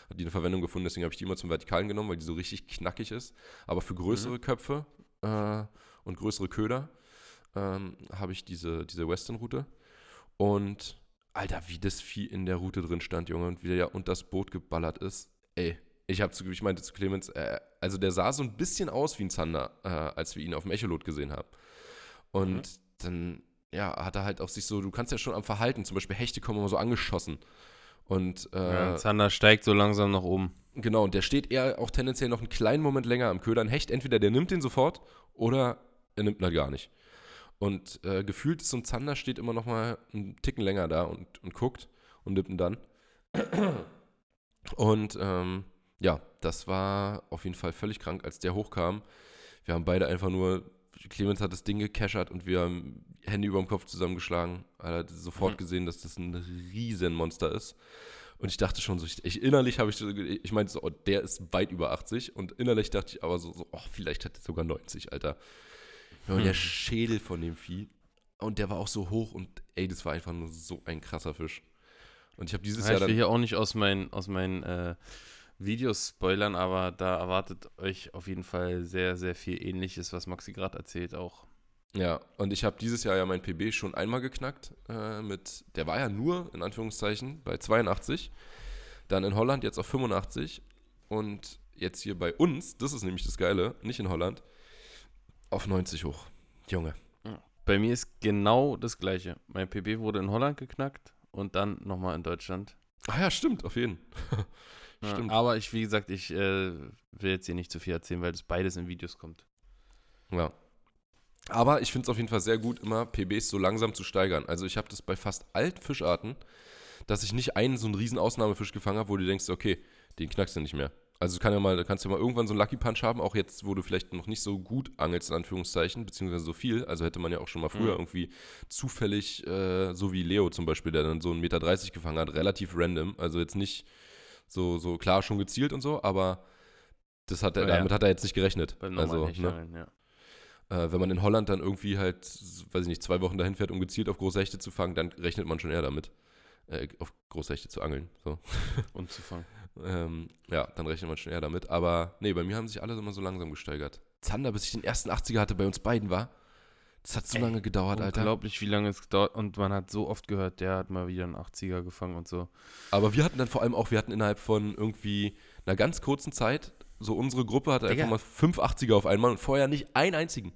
hat die eine Verwendung gefunden, deswegen habe ich die immer zum Vertikalen genommen, weil die so richtig knackig ist. Aber für größere mhm. Köpfe äh, und größere Köder ähm, habe ich diese, diese Western-Route. Und Alter, wie das Vieh in der Route drin stand, Junge, und wie der ja unter das Boot geballert ist. Ey, ich habe zu, ich meinte zu Clemens, äh, also der sah so ein bisschen aus wie ein Zander, äh, als wir ihn auf dem Echolot gesehen haben. Und mhm. dann, ja, hat er halt auch sich so, du kannst ja schon am Verhalten, zum Beispiel Hechte kommen immer so angeschossen. Und äh, ja, Zander steigt so langsam nach oben. Genau, und der steht eher auch tendenziell noch einen kleinen Moment länger am Köder. Ein Hecht, entweder der nimmt den sofort oder er nimmt ihn halt gar nicht. Und äh, gefühlt so ein Zander steht immer noch mal einen Ticken länger da und, und guckt und nimmt ihn dann. Und ähm, ja, das war auf jeden Fall völlig krank, als der hochkam. Wir haben beide einfach nur, Clemens hat das Ding gecachert und wir haben Hände über dem Kopf zusammengeschlagen. Er hat sofort mhm. gesehen, dass das ein Riesenmonster ist. Und ich dachte schon so, ich, ich innerlich habe ich, ich meinte so, oh, der ist weit über 80. Und innerlich dachte ich aber so, so oh, vielleicht hat er sogar 90, Alter. Ja, und der hm. Schädel von dem Vieh. Und der war auch so hoch und ey, das war einfach nur so ein krasser Fisch. Und ich habe dieses ja, Jahr Ich will hier auch nicht aus meinen, aus meinen äh, Videos spoilern, aber da erwartet euch auf jeden Fall sehr, sehr viel Ähnliches, was Maxi gerade erzählt auch. Ja, und ich habe dieses Jahr ja mein PB schon einmal geknackt äh, mit, der war ja nur, in Anführungszeichen, bei 82, dann in Holland jetzt auf 85 und jetzt hier bei uns, das ist nämlich das Geile, nicht in Holland, auf 90 hoch. Junge. Bei mir ist genau das Gleiche. Mein PB wurde in Holland geknackt und dann nochmal in Deutschland. Ah ja, stimmt, auf jeden Fall. stimmt. Aber ich, wie gesagt, ich äh, will jetzt hier nicht zu viel erzählen, weil das beides in Videos kommt. Ja. Aber ich finde es auf jeden Fall sehr gut, immer PBs so langsam zu steigern. Also ich habe das bei fast allen Fischarten, dass ich nicht einen so einen riesen Ausnahmefisch gefangen habe, wo du denkst, okay, den knackst du nicht mehr. Also kann ja mal, kannst du ja mal irgendwann so einen Lucky Punch haben, auch jetzt, wo du vielleicht noch nicht so gut angelst, in Anführungszeichen, beziehungsweise so viel. Also hätte man ja auch schon mal früher mhm. irgendwie zufällig, äh, so wie Leo zum Beispiel, der dann so einen Meter 30 gefangen hat, relativ random. Also jetzt nicht so, so klar schon gezielt und so, aber das hat er, ja, damit hat er jetzt nicht gerechnet. also, ne? ja. Äh, wenn man in Holland dann irgendwie halt, weiß ich nicht, zwei Wochen dahin fährt, um gezielt auf große Hechte zu fangen, dann rechnet man schon eher damit, äh, auf große Hechte zu angeln. So. Und zu fangen. Ähm, ja, dann rechnet man schon eher damit. Aber nee, bei mir haben sich alle immer so langsam gesteigert. Zander, bis ich den ersten 80er hatte, bei uns beiden war. Das hat so Ey, lange gedauert, Alter. Unglaublich, wie lange es gedauert Und man hat so oft gehört, der hat mal wieder einen 80er gefangen und so. Aber wir hatten dann vor allem auch, wir hatten innerhalb von irgendwie einer ganz kurzen Zeit, so unsere Gruppe hatte Digga. einfach mal fünf 80er auf einmal und vorher nicht einen einzigen.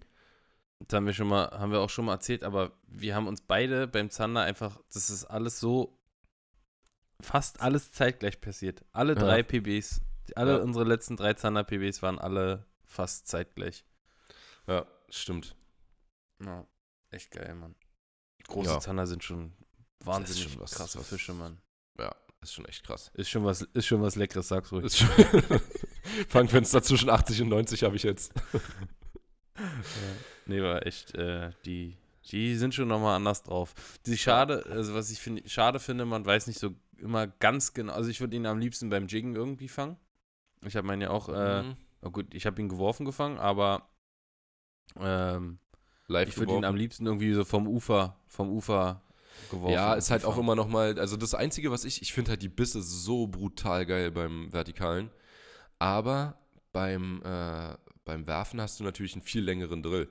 Das haben wir schon mal, haben wir auch schon mal erzählt, aber wir haben uns beide beim Zander einfach, das ist alles so fast alles zeitgleich passiert. Alle drei ja. PBs, alle ja. unsere letzten drei Zander-PBs waren alle fast zeitgleich. Ja, stimmt. Ja, echt geil, Mann. Große ja. Zander sind schon wahnsinnig schon was, krasse was, Fische, Mann. Ja, ist schon echt krass. Ist schon was, ist schon was Leckeres, sag's ruhig. Ist Fangfenster zwischen 80 und 90 habe ich jetzt. ja. Nee, war echt, äh, die, die sind schon nochmal anders drauf. Die schade, also was ich find, schade finde, man weiß nicht so immer ganz genau. Also ich würde ihn am liebsten beim Jiggen irgendwie fangen. Ich habe meinen ja auch, äh, mhm. oh gut, ich habe ihn geworfen gefangen, aber ähm, Live ich würde ihn am liebsten irgendwie so vom Ufer, vom Ufer geworfen. Ja, ist halt auch immer noch mal, also das Einzige, was ich, ich finde halt die Bisse so brutal geil beim Vertikalen, aber beim, äh, beim Werfen hast du natürlich einen viel längeren Drill.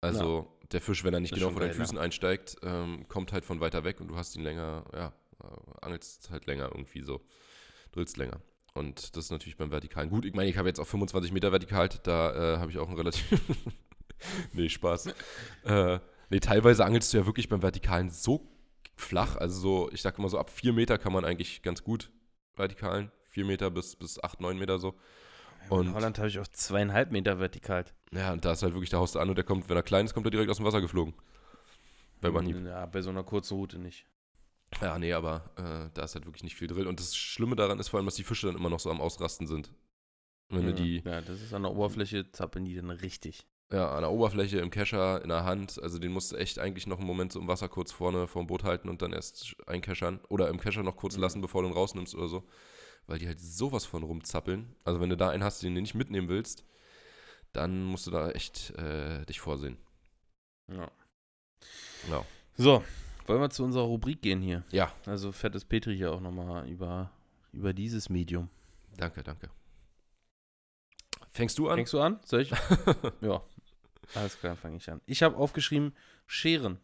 Also ja. der Fisch, wenn er nicht genau vor deinen Füßen einsteigt, ähm, kommt halt von weiter weg und du hast ihn länger, ja, äh, angelst halt länger irgendwie so, drillst länger. Und das ist natürlich beim Vertikalen gut. Ich meine, ich habe jetzt auch 25 Meter vertikal, da äh, habe ich auch ein relativ. nee, Spaß. äh, nee, teilweise angelst du ja wirklich beim Vertikalen so flach. Also so, ich sage immer so, ab 4 Meter kann man eigentlich ganz gut vertikalen. 4 Meter bis, bis 8, 9 Meter so. Und in Holland habe ich auch zweieinhalb Meter vertikal. Ja, und da ist halt wirklich, der haust du an und der kommt, wenn er klein ist, kommt er direkt aus dem Wasser geflogen. Bei man Ja, bei so einer kurzen Route nicht. Ja, nee, aber äh, da ist halt wirklich nicht viel Drill. Und das Schlimme daran ist vor allem, dass die Fische dann immer noch so am Ausrasten sind. Wenn ja, du die. Ja, das ist an der Oberfläche, zappeln die dann richtig. Ja, an der Oberfläche, im Kescher, in der Hand. Also den musst du echt eigentlich noch einen Moment so im Wasser kurz vorne vorm Boot halten und dann erst einkeschern. Oder im Kescher noch kurz mhm. lassen, bevor du ihn rausnimmst oder so. Weil die halt sowas von rumzappeln. Also wenn du da einen hast, den du nicht mitnehmen willst, dann musst du da echt äh, dich vorsehen. Ja. Ja. So, wollen wir zu unserer Rubrik gehen hier? Ja, Also fettes Petri hier auch nochmal über, über dieses Medium. danke, danke. Fängst du an? Fängst du an? Soll ich? ja. Alles klar, fange ich an. Ich habe aufgeschrieben, Scheren.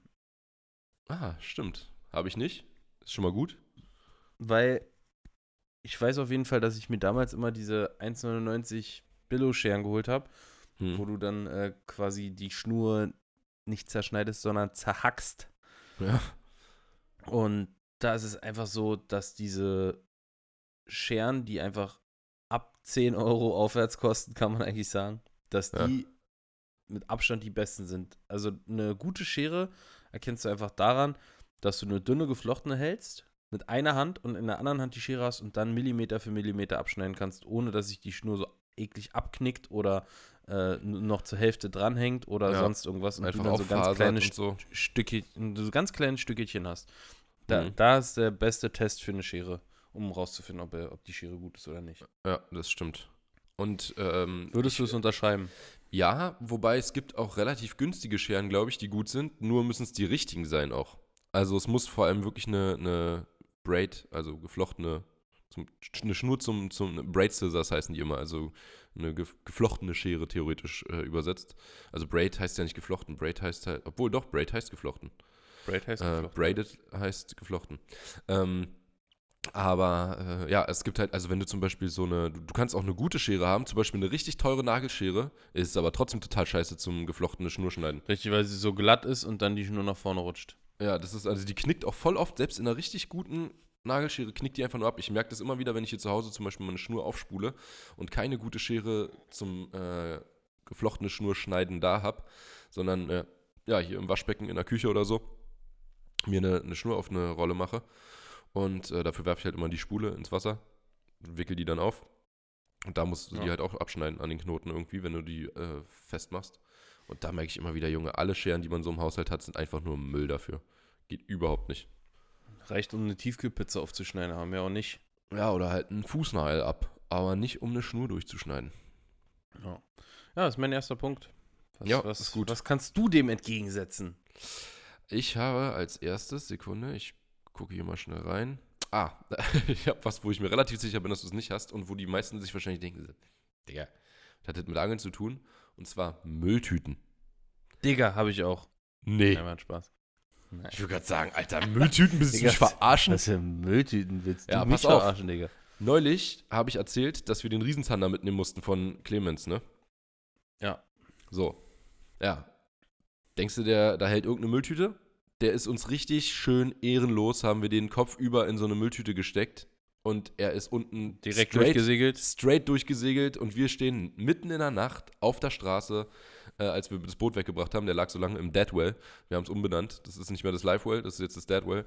ah, stimmt. Habe ich nicht. Ist schon mal gut. Weil ich weiß auf jeden Fall, dass ich mir damals immer diese 1,99 Billo-Scheren geholt habe, Hm. wo du dann äh, quasi die Schnur nicht zerschneidest, sondern zerhackst. Ja. Und da ist es einfach so, dass diese Scheren, die einfach ab 10 Euro aufwärts kosten, kann man eigentlich sagen, dass Ja. Mit Abstand die besten sind. Also eine gute Schere erkennst du einfach daran, dass du eine dünne geflochtene hältst, mit einer Hand und in der anderen Hand die Schere hast und dann Millimeter für Millimeter abschneiden kannst, ohne dass sich die Schnur so eklig abknickt oder äh, noch zur Hälfte dranhängt oder Ja. sonst irgendwas und Einfach du dann so ganz kleine so. Stückchen, so ganz kleine Stückchen hast. Da, Mhm. da ist der beste Test für eine Schere, um rauszufinden, ob, ob die Schere gut ist oder nicht. Ja, das stimmt. Und ähm, Würdest du es unterschreiben? Ja, wobei es gibt auch relativ günstige Scheren, glaube ich, die gut sind. Nur müssen es die richtigen sein auch. Also es muss vor allem wirklich eine, eine Braid, also geflochtene, zum, eine Schnur zum, zum Braid Scissors heißen die immer, also eine gef- geflochtene Schere theoretisch äh, übersetzt. Also Braid heißt ja nicht geflochten, Braid heißt halt, obwohl doch, Braid heißt geflochten. Braid heißt Äh, geflochten. braided heißt geflochten. Ähm, aber äh, ja, es gibt halt, also wenn du zum Beispiel so eine, du, du kannst auch eine gute Schere haben, zum Beispiel eine richtig teure Nagelschere, ist aber trotzdem total scheiße zum geflochtene Schnurschneiden. Richtig, weil sie so glatt ist und dann die Schnur nach vorne rutscht. Ja, das ist, also die knickt auch voll oft, selbst in einer richtig guten Nagelschere knickt die einfach nur ab. Ich merke das immer wieder, wenn ich hier zu Hause zum Beispiel meine Schnur aufspule und keine gute Schere zum äh, geflochtene Schnurschneiden da habe, sondern äh, ja, hier im Waschbecken in der Küche oder so mir eine, eine Schnur auf eine Rolle mache. Und äh, dafür werfe ich halt immer die Spule ins Wasser, wickel die dann auf. Und da musst du die Ja. halt auch abschneiden an den Knoten irgendwie, wenn du die äh, festmachst. Und da merke ich immer wieder, Junge, alle Scheren, die man so im Haushalt hat, sind einfach nur Müll dafür. Geht überhaupt nicht. Reicht, um eine Tiefkühlpizza aufzuschneiden, haben wir auch nicht. Ja, oder halt einen Fußnagel ab, aber nicht um eine Schnur durchzuschneiden. Ja, ja das ist mein erster Punkt. Was, Ja, was, ist gut. Was kannst du dem entgegensetzen? Ich habe als erstes, Sekunde, ich gucke hier mal schnell rein. Ah, ich habe was, wo ich mir relativ sicher bin, dass du es nicht hast und wo die meisten sich wahrscheinlich denken, Digga, das hat mit Angeln zu tun. Und zwar Mülltüten. Digga, habe ich auch. Nee. Nein, macht Spaß. Nein. Ich würde gerade sagen, Alter, Mülltüten, bist du mich verarschen? Was für Mülltüten willst du Ja, mich pass auf. verarschen, Digga? Neulich habe ich erzählt, dass wir den Riesenzander mitnehmen mussten von Clemens, ne? Ja. So. Ja. Denkst du, der, da hält irgendeine Mülltüte? Der ist uns richtig schön ehrenlos, haben wir den Kopf über in so eine Mülltüte gesteckt und er ist unten Direkt straight, durchgesegelt. straight durchgesegelt und wir stehen mitten in der Nacht auf der Straße, äh, als wir das Boot weggebracht haben. Der lag so lange im Deadwell. Wir haben es umbenannt. Das ist nicht mehr das Livewell, das ist jetzt das Deadwell.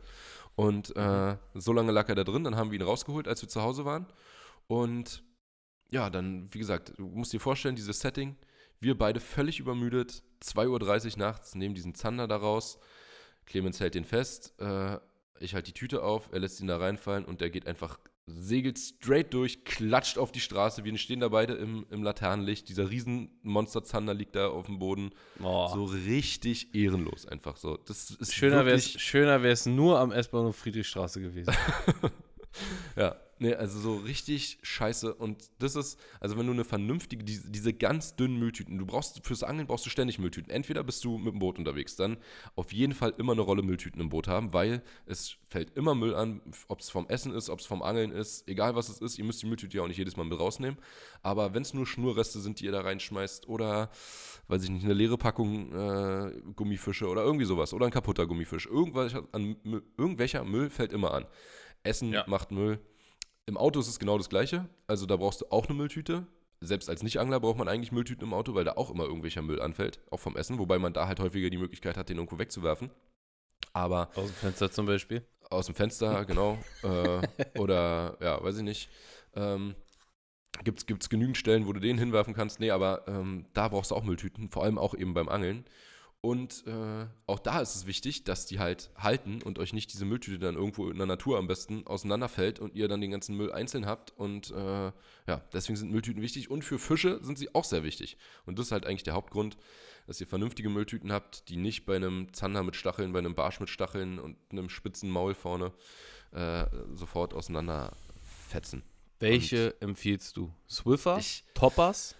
Und äh, so lange lag er da drin. Dann haben wir ihn rausgeholt, als wir zu Hause waren. Und ja, dann, wie gesagt, du musst dir vorstellen, dieses Setting. Wir beide völlig übermüdet, 2.30 Uhr nachts, nehmen diesen Zander da raus. Clemens hält den fest. Äh, ich halte die Tüte auf, er lässt ihn da reinfallen und der geht einfach, segelt straight durch, klatscht auf die Straße. Wir stehen da beide im, im Laternenlicht. Dieser riesen Monster-Zander liegt da auf dem Boden. Oh. So richtig ehrenlos einfach so. Das ist schöner wäre es wirklich- schöner wär's nur am S-Bahnhof Friedrichstraße gewesen. Ja, nee, also so richtig scheiße. Und das ist, also wenn du eine vernünftige, diese, diese ganz dünnen Mülltüten, du brauchst fürs Angeln brauchst du ständig Mülltüten. Entweder bist du mit dem Boot unterwegs, dann auf jeden Fall immer eine Rolle Mülltüten im Boot haben, weil es fällt immer Müll an, ob es vom Essen ist, ob es vom Angeln ist, egal was es ist, ihr müsst die Mülltüte ja auch nicht jedes Mal mit rausnehmen. Aber wenn es nur Schnurreste sind, die ihr da reinschmeißt, oder weiß ich nicht, eine leere Packung äh, Gummifische oder irgendwie sowas, oder ein kaputter Gummifisch, irgendwelcher, an, Müll- irgendwelcher Müll fällt immer an. Essen Ja. macht Müll. Im Auto ist es genau das Gleiche. Also da brauchst du auch eine Mülltüte. Selbst als Nicht-Angler braucht man eigentlich Mülltüten im Auto, weil da auch immer irgendwelcher Müll anfällt, auch vom Essen, wobei man da halt häufiger die Möglichkeit hat, den irgendwo wegzuwerfen. Aber Aus dem Fenster zum Beispiel. aus dem Fenster, genau. äh, oder, ja, weiß ich nicht. Ähm, Gibt es genügend Stellen, wo du den hinwerfen kannst? Nee, aber ähm, da brauchst du auch Mülltüten, vor allem auch eben beim Angeln. Und äh, auch da ist es wichtig, dass die halt halten und euch nicht diese Mülltüte dann irgendwo in der Natur am besten auseinanderfällt und ihr dann den ganzen Müll einzeln habt. Und äh, ja, deswegen sind Mülltüten wichtig. Und für Fische sind sie auch sehr wichtig. Und das ist halt eigentlich der Hauptgrund, dass ihr vernünftige Mülltüten habt, die nicht bei einem Zander mit Stacheln, bei einem Barsch mit Stacheln und einem spitzen Maul vorne äh, sofort auseinanderfetzen. Welche empfiehlst du? Swiffer? Ich, Toppers?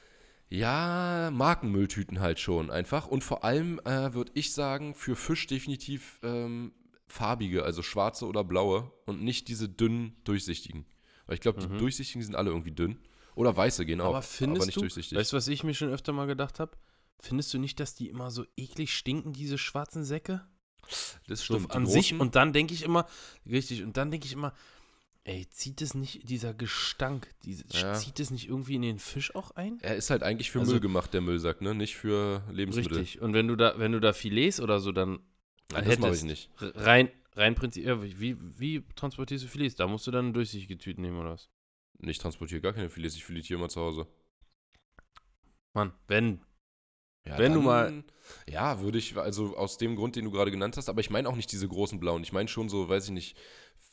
Ja, Markenmülltüten halt schon einfach. Und vor allem äh, würde ich sagen, für Fisch definitiv ähm, farbige, also schwarze oder blaue und nicht diese dünnen, durchsichtigen. Weil ich glaube, die Mhm. durchsichtigen sind alle irgendwie dünn. Oder weiße gehen auch, Aber findest nicht du, durchsichtig. weißt du, was ich mir schon öfter mal gedacht habe? Findest du nicht, dass die immer so eklig stinken, diese schwarzen Säcke? das So stimmt. die an sich. Und dann denke ich immer, richtig, und dann denke ich immer, ey, zieht es nicht, dieser Gestank, diese, Ja. zieht es nicht irgendwie in den Fisch auch ein? er ist halt eigentlich für Also- Müll gemacht, der Müllsack, ne? Nicht für Lebensmittel. Richtig. Und wenn du da, wenn du da Filets oder so dann Nein, das mache ich hättest, nicht. rein, rein Prinzip, ja, wie, wie transportierst du Filets? Da musst du dann durchsichtige Tüten nehmen oder was? Ich transportiere gar keine Filets, ich filetiere immer zu Hause. Mann, wenn. Ja, Wenn du dann- mal- Ja, würde ich, also aus dem Grund, den du gerade genannt hast, aber ich meine auch nicht diese großen blauen. Ich meine schon so, weiß ich nicht,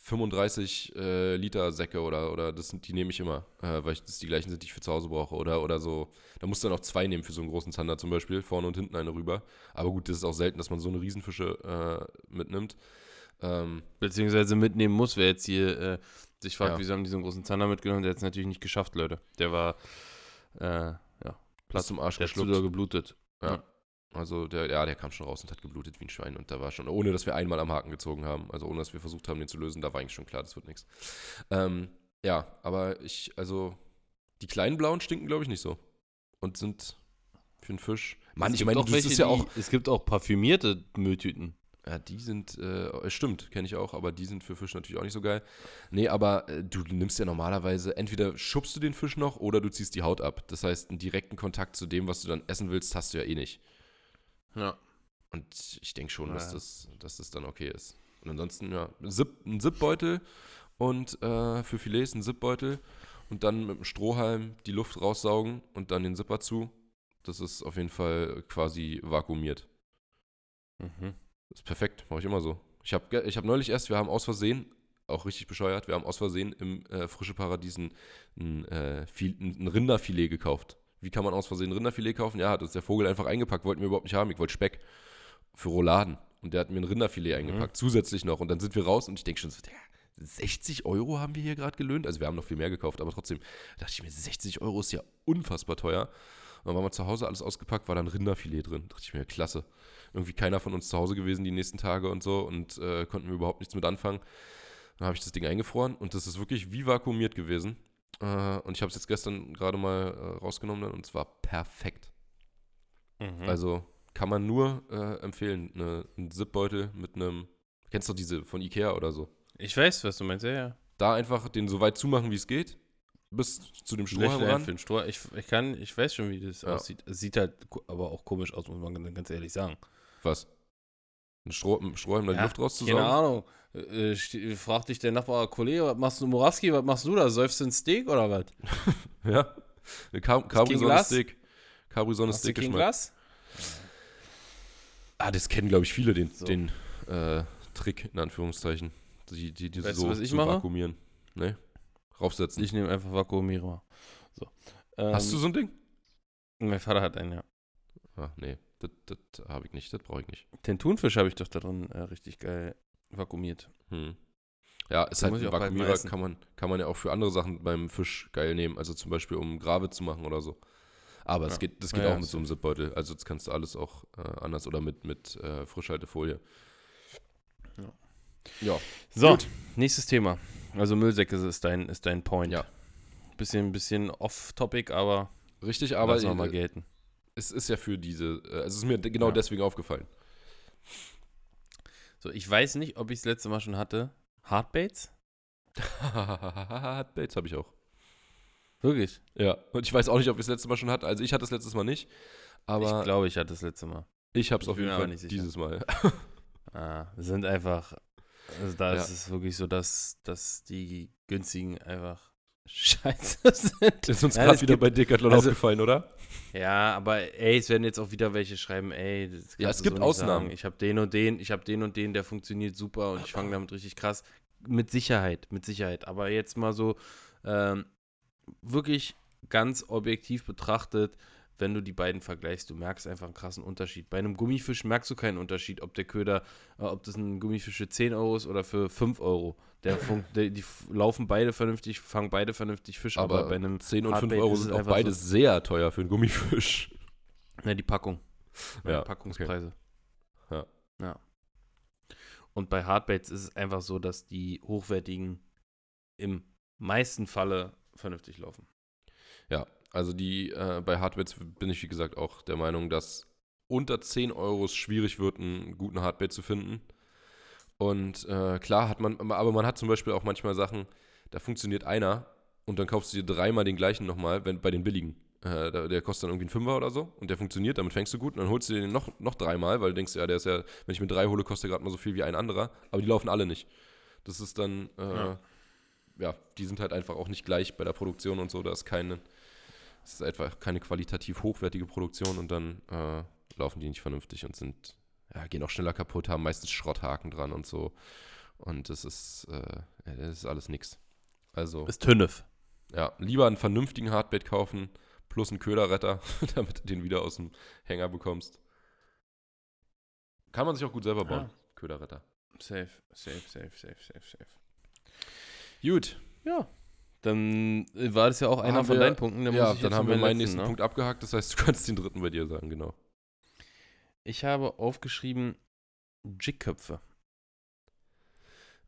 35 äh, Liter Säcke oder, oder das sind, die nehme ich immer, äh, weil ich, das die gleichen sind, die ich für zu Hause brauche. Oder, oder so, da musst du dann auch zwei nehmen für so einen großen Zander zum Beispiel, vorne und hinten eine rüber. Aber gut, das ist auch selten, dass man so eine Riesenfische äh, mitnimmt. Ähm, Beziehungsweise mitnehmen muss, wer jetzt hier äh, sich fragt, Ja. wieso haben die so einen großen Zander mitgenommen, der hat es natürlich nicht geschafft, Leute. Der war, äh, ja, Platz zum Arsch der geschluckt. doll geblutet. Ja. Also der, ja, der kam schon raus und hat geblutet wie ein Schwein und da war schon, ohne dass wir einmal am Haken gezogen haben, also ohne dass wir versucht haben, den zu lösen, da war eigentlich schon klar, das wird nichts. Ähm, ja, aber ich, also die kleinen blauen stinken, glaube ich, nicht so. Und sind für einen Fisch. Mann, Es ich meine, das welche, ist ja die- auch. Es gibt auch parfümierte Mülltüten. Ja, die sind, äh, stimmt, kenne ich auch, aber die sind für Fisch natürlich auch nicht so geil. Nee, aber äh, du nimmst ja normalerweise, entweder schubst du den Fisch noch oder du ziehst die Haut ab. Das heißt, einen direkten Kontakt zu dem, was du dann essen willst, hast du ja eh nicht. Ja. Und ich denke schon, Ja. dass, das, dass das dann okay ist. Und ansonsten, ja, Zip, ein Zipbeutel und äh, für Filets ein Zipbeutel und dann mit dem Strohhalm die Luft raussaugen und dann den Zipper zu. Das ist auf jeden Fall quasi vakuumiert. Mhm. Das ist perfekt, mache ich immer so. Ich habe ich hab neulich erst, wir haben aus Versehen, auch richtig bescheuert, wir haben aus Versehen im äh, Frische Paradies ein, ein, äh, ein Rinderfilet gekauft. Wie kann man aus Versehen Rinderfilet kaufen? Ja, hat uns der Vogel einfach eingepackt, wollten wir überhaupt nicht haben. Ich wollte Speck für Rouladen. Und der hat mir ein Rinderfilet eingepackt, zusätzlich noch. Und dann sind wir raus und ich denke schon so, Digga, 60 Euro haben wir hier gerade gelöhnt. Also wir haben noch viel mehr gekauft, aber trotzdem dachte ich mir, 60 Euro ist ja unfassbar teuer. Und dann waren wir zu Hause, alles ausgepackt, war dann Rinderfilet drin. Da dachte ich mir, klasse. Irgendwie keiner von uns zu Hause gewesen die nächsten Tage und so und äh, konnten wir überhaupt nichts mit anfangen. Dann habe ich das Ding eingefroren und das ist wirklich wie vakuumiert gewesen. Äh, und ich habe es jetzt gestern gerade mal äh, rausgenommen dann, und es war perfekt. Mhm. Also kann man nur äh, empfehlen. Ne, ein Zipbeutel mit einem, kennst du diese von Ikea oder so? ich weiß, was du meinst, ja, ja. Da einfach den so weit zumachen, wie es geht, bis zu dem Strohhalm Schlecht ran. für den Stroh. Ich, ich kann, ich weiß schon, wie das Ja. aussieht. Es sieht halt aber auch komisch aus, muss man ganz ehrlich sagen. Was? Ein Stroh, Strohhalm da die Ja, Luft rauszusaugen? Keine Ahnung. Äh, ste- fragt dich der Nachbar, Kollege, was machst du, Moraski, was machst du da? Säufst du ein Steak oder was? Ja. Eine Car kein Capri-Sonne Glas? Du? Ah, das kennen, glaube ich, viele, den, So. den äh, Trick, in Anführungszeichen. Die, die, die Weißt du, so was ich zu mache? vakuumieren. Ne? Raufsetzen. Ich nehme einfach Vakuumierer. So. Ähm, Hast du so ein Ding? Mein Vater hat einen, ja. Ah, nee. Das, das habe ich nicht. Das brauche ich nicht. Den Thunfisch habe ich doch da drin äh, richtig geil vakuumiert. Hm. Ja, ist Den halt ein Vakuumierer, kann man, kann man ja auch für andere Sachen beim Fisch geil nehmen. Also zum Beispiel, um Grave zu machen oder so. Aber es Ja. geht, das geht Ja, auch ja, mit so einem Zipbeutel. Also das kannst du alles auch äh, anders oder mit, mit äh, Frischhaltefolie. Ja. Ja. So, Gut. nächstes Thema. Also Müllsäcke ist dein, ist dein Point. Ja. Bisschen, bisschen off-topic, aber, Richtig, aber wir mal äh, gelten. Es ist ja für diese, äh, es ist mir genau Ja. deswegen aufgefallen. So, ich weiß nicht, ob ich das letzte Mal schon hatte. Hardbaits? Bates habe ich auch. Wirklich? Ja, und ich weiß auch nicht, ob ich das letzte Mal schon hatte. Also ich hatte das letztes Mal nicht, aber ich glaube, ich hatte das letzte Mal. ich habe es auf jeden Fall dieses Mal. Ah, sind einfach. Also da Ja. ist es wirklich so, dass, dass die günstigen einfach scheiße sind. Ist uns gerade wieder gibt- bei Decathlon also- aufgefallen, oder? Ja, aber ey, es werden jetzt auch wieder welche schreiben, ey, Ja, es gibt so Ausnahmen. Sagen. Ich habe den und den, ich habe den und den, der funktioniert super und ich fange damit richtig krass. Mit Sicherheit, mit Sicherheit. Aber jetzt mal so ähm, wirklich ganz objektiv betrachtet, wenn du die beiden vergleichst, du merkst einfach einen krassen Unterschied. Bei einem Gummifisch merkst du keinen Unterschied, ob der Köder, äh, ob das ein Gummifisch für 10 Euro ist oder für 5 Euro. Der der, die laufen beide vernünftig, fangen beide vernünftig Fisch, aber, Aber bei einem 10 und 5 Hardbait Euro ist es sind auch beide so- sehr teuer für einen Gummifisch. Ja, die Packung. Ja, Ja, Packungspreise. Ja. Ja. Und bei Hardbaits ist es einfach so, dass die hochwertigen im meisten Falle vernünftig laufen. Ja, also die, äh, bei Hardbaits bin ich wie gesagt auch der Meinung, dass unter 10 Euro es schwierig wird, einen guten Hardbait zu finden. Und äh, klar hat man, aber man hat zum Beispiel auch manchmal Sachen, da funktioniert einer und dann kaufst du dir dreimal den gleichen nochmal, wenn bei den billigen. Äh, der, der kostet dann irgendwie einen Fünfer oder so und der funktioniert, damit fängst du gut und dann holst du dir den noch, noch dreimal, weil du denkst, ja, der ist ja, wenn ich mir drei hole, kostet der gerade mal so viel wie ein anderer, aber die laufen alle nicht. Das ist dann, äh, ja. Ja. die sind halt einfach auch nicht gleich bei der Produktion und so, da ist keine, es ist einfach keine qualitativ hochwertige Produktion und dann äh, laufen die nicht vernünftig und sind, ja, gehen auch schneller kaputt, haben meistens Schrotthaken dran und so. Und das ist, äh, das ist alles nix. Also, Ist Tünnef. ja, lieber einen vernünftigen Hardbait kaufen, plus einen Köderretter, damit du den wieder aus dem Hänger bekommst. Kann man sich auch gut selber bauen, Ja. Köderretter. Safe, safe, safe, safe, safe, safe. Gut, Ja. Dann war das ja auch einer Haben von wir- deinen Punkten. ja, muss ich dann haben wir meinen letzten, nächsten ne? Punkt abgehakt, das heißt, du kannst den dritten bei dir sagen, genau. Ich habe aufgeschrieben Jigköpfe.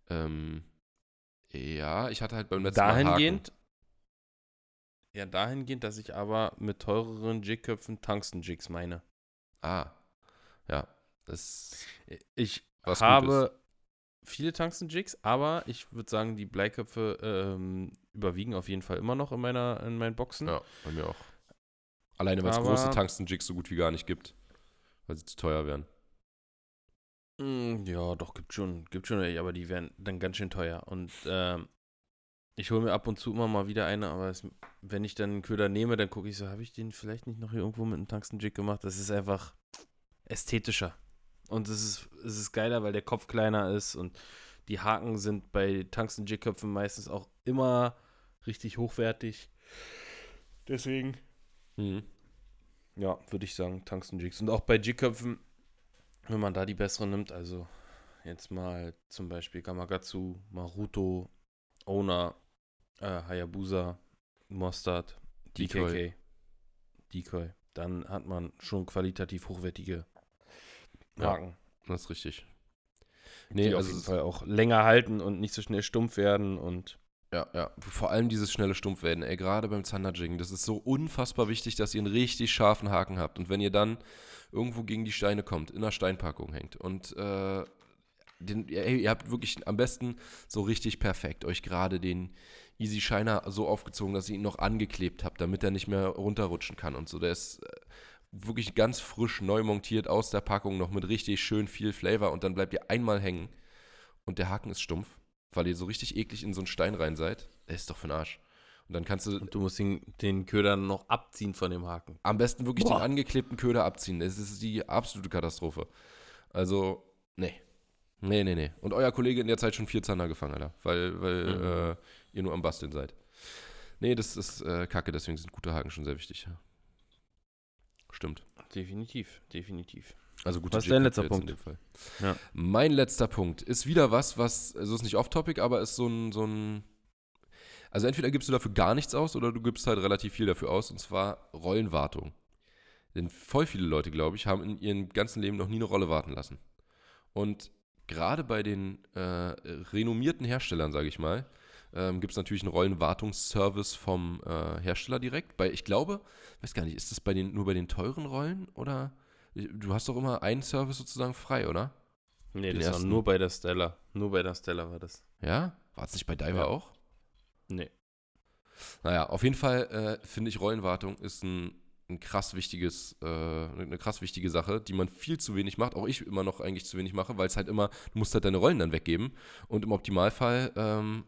Ähm, ja, ich hatte halt beim letzten Mal Haken. Dahingehend, ja, dahingehend, dass ich aber mit teureren Jigköpfen Tungsten-Jigs meine. Ah, ja, das Ich habe viele Tungsten-Jigs, aber ich würde sagen, die Bleiköpfe ähm, überwiegen auf jeden Fall immer noch in, meiner, in meinen Boxen. Ja, bei mir auch. Alleine, weil es große Tungsten-Jigs so gut wie gar nicht gibt, weil sie zu teuer wären. Mm, Ja, doch, gibt schon, gibt schon, welche, aber die wären dann ganz schön teuer. Und ähm, ich hole mir ab und zu immer mal wieder eine, aber es, wenn ich dann einen Köder nehme, dann gucke ich so, habe ich den vielleicht nicht noch hier irgendwo mit einem Tungsten-Jig gemacht? Das ist einfach ästhetischer. Und es ist, es ist geiler, weil der Kopf kleiner ist und die Haken sind bei Tungsten-Jig-Köpfen meistens auch immer richtig hochwertig. Deswegen Mhm. ja, würde ich sagen, Tungsten-Jigs. Und auch bei Jig-Köpfen, wenn man da die besseren nimmt, also jetzt mal zum Beispiel Kamagatsu, Maruto, Owner, äh, Hayabusa, Mustard, Decoy. DKK, Decoy, dann hat man schon qualitativ hochwertige Ja, Haken, Das ist richtig. die Nee, auf also jeden es- Fall auch länger halten und nicht so schnell stumpf werden und Ja, ja. Vor allem dieses schnelle Stumpfwerden, ey, gerade beim Zanderjiggen. Das ist so unfassbar wichtig, dass ihr einen richtig scharfen Haken habt. Und wenn ihr dann irgendwo gegen die Steine kommt, in einer Steinpackung hängt und äh, den, ey, ihr habt wirklich am besten so richtig perfekt euch gerade den Easy Shiner so aufgezogen, dass ihr ihn noch angeklebt habt, damit er nicht mehr runterrutschen kann und so. Der ist äh, wirklich ganz frisch neu montiert aus der Packung, noch mit richtig schön viel Flavor und dann bleibt ihr einmal hängen und der Haken ist stumpf, weil ihr so richtig eklig in so einen Stein rein seid. Der ist doch für den Arsch. Und dann kannst du und du musst den, den Köder noch abziehen von dem Haken. am besten wirklich Boah. den angeklebten Köder abziehen. Das ist die absolute Katastrophe. Also, nee. Nee, nee, nee. Und euer Kollege in der Zeit schon vier Zander gefangen, Alter. Weil, weil Mhm. äh, ihr nur am Basteln seid. Nee, das ist äh, kacke, deswegen sind gute Haken schon sehr wichtig. Stimmt. Definitiv, definitiv. Also gute Was ist dein letzter Punkt? In dem Fall. Ja. Mein letzter Punkt ist wieder was, was, also ist nicht off-topic, aber ist so ein, so ein. Also entweder gibst du dafür gar nichts aus oder du gibst halt relativ viel dafür aus, und zwar Rollenwartung. Denn voll viele Leute, glaube ich, haben in ihrem ganzen Leben noch nie eine Rolle warten lassen. Und gerade bei den äh, renommierten Herstellern, sage ich mal, ähm, gibt es natürlich einen Rollenwartungsservice vom äh, Hersteller direkt. Bei, ich glaube, weiß gar nicht, ist das bei den, nur bei den teuren Rollen oder? Du hast doch immer einen Service sozusagen frei, oder? Nee, Den das war ersten. nur bei der Stella. Nur bei der Stella war das. Ja? War es nicht bei Diver Ja. auch? Nee. Naja, auf jeden Fall äh, finde ich, Rollenwartung ist ein, ein krass wichtiges, äh, eine krass wichtige Sache, die man viel zu wenig macht. Auch ich immer noch eigentlich zu wenig mache, weil es halt immer, du musst halt deine Rollen dann weggeben. Und im Optimalfall ähm,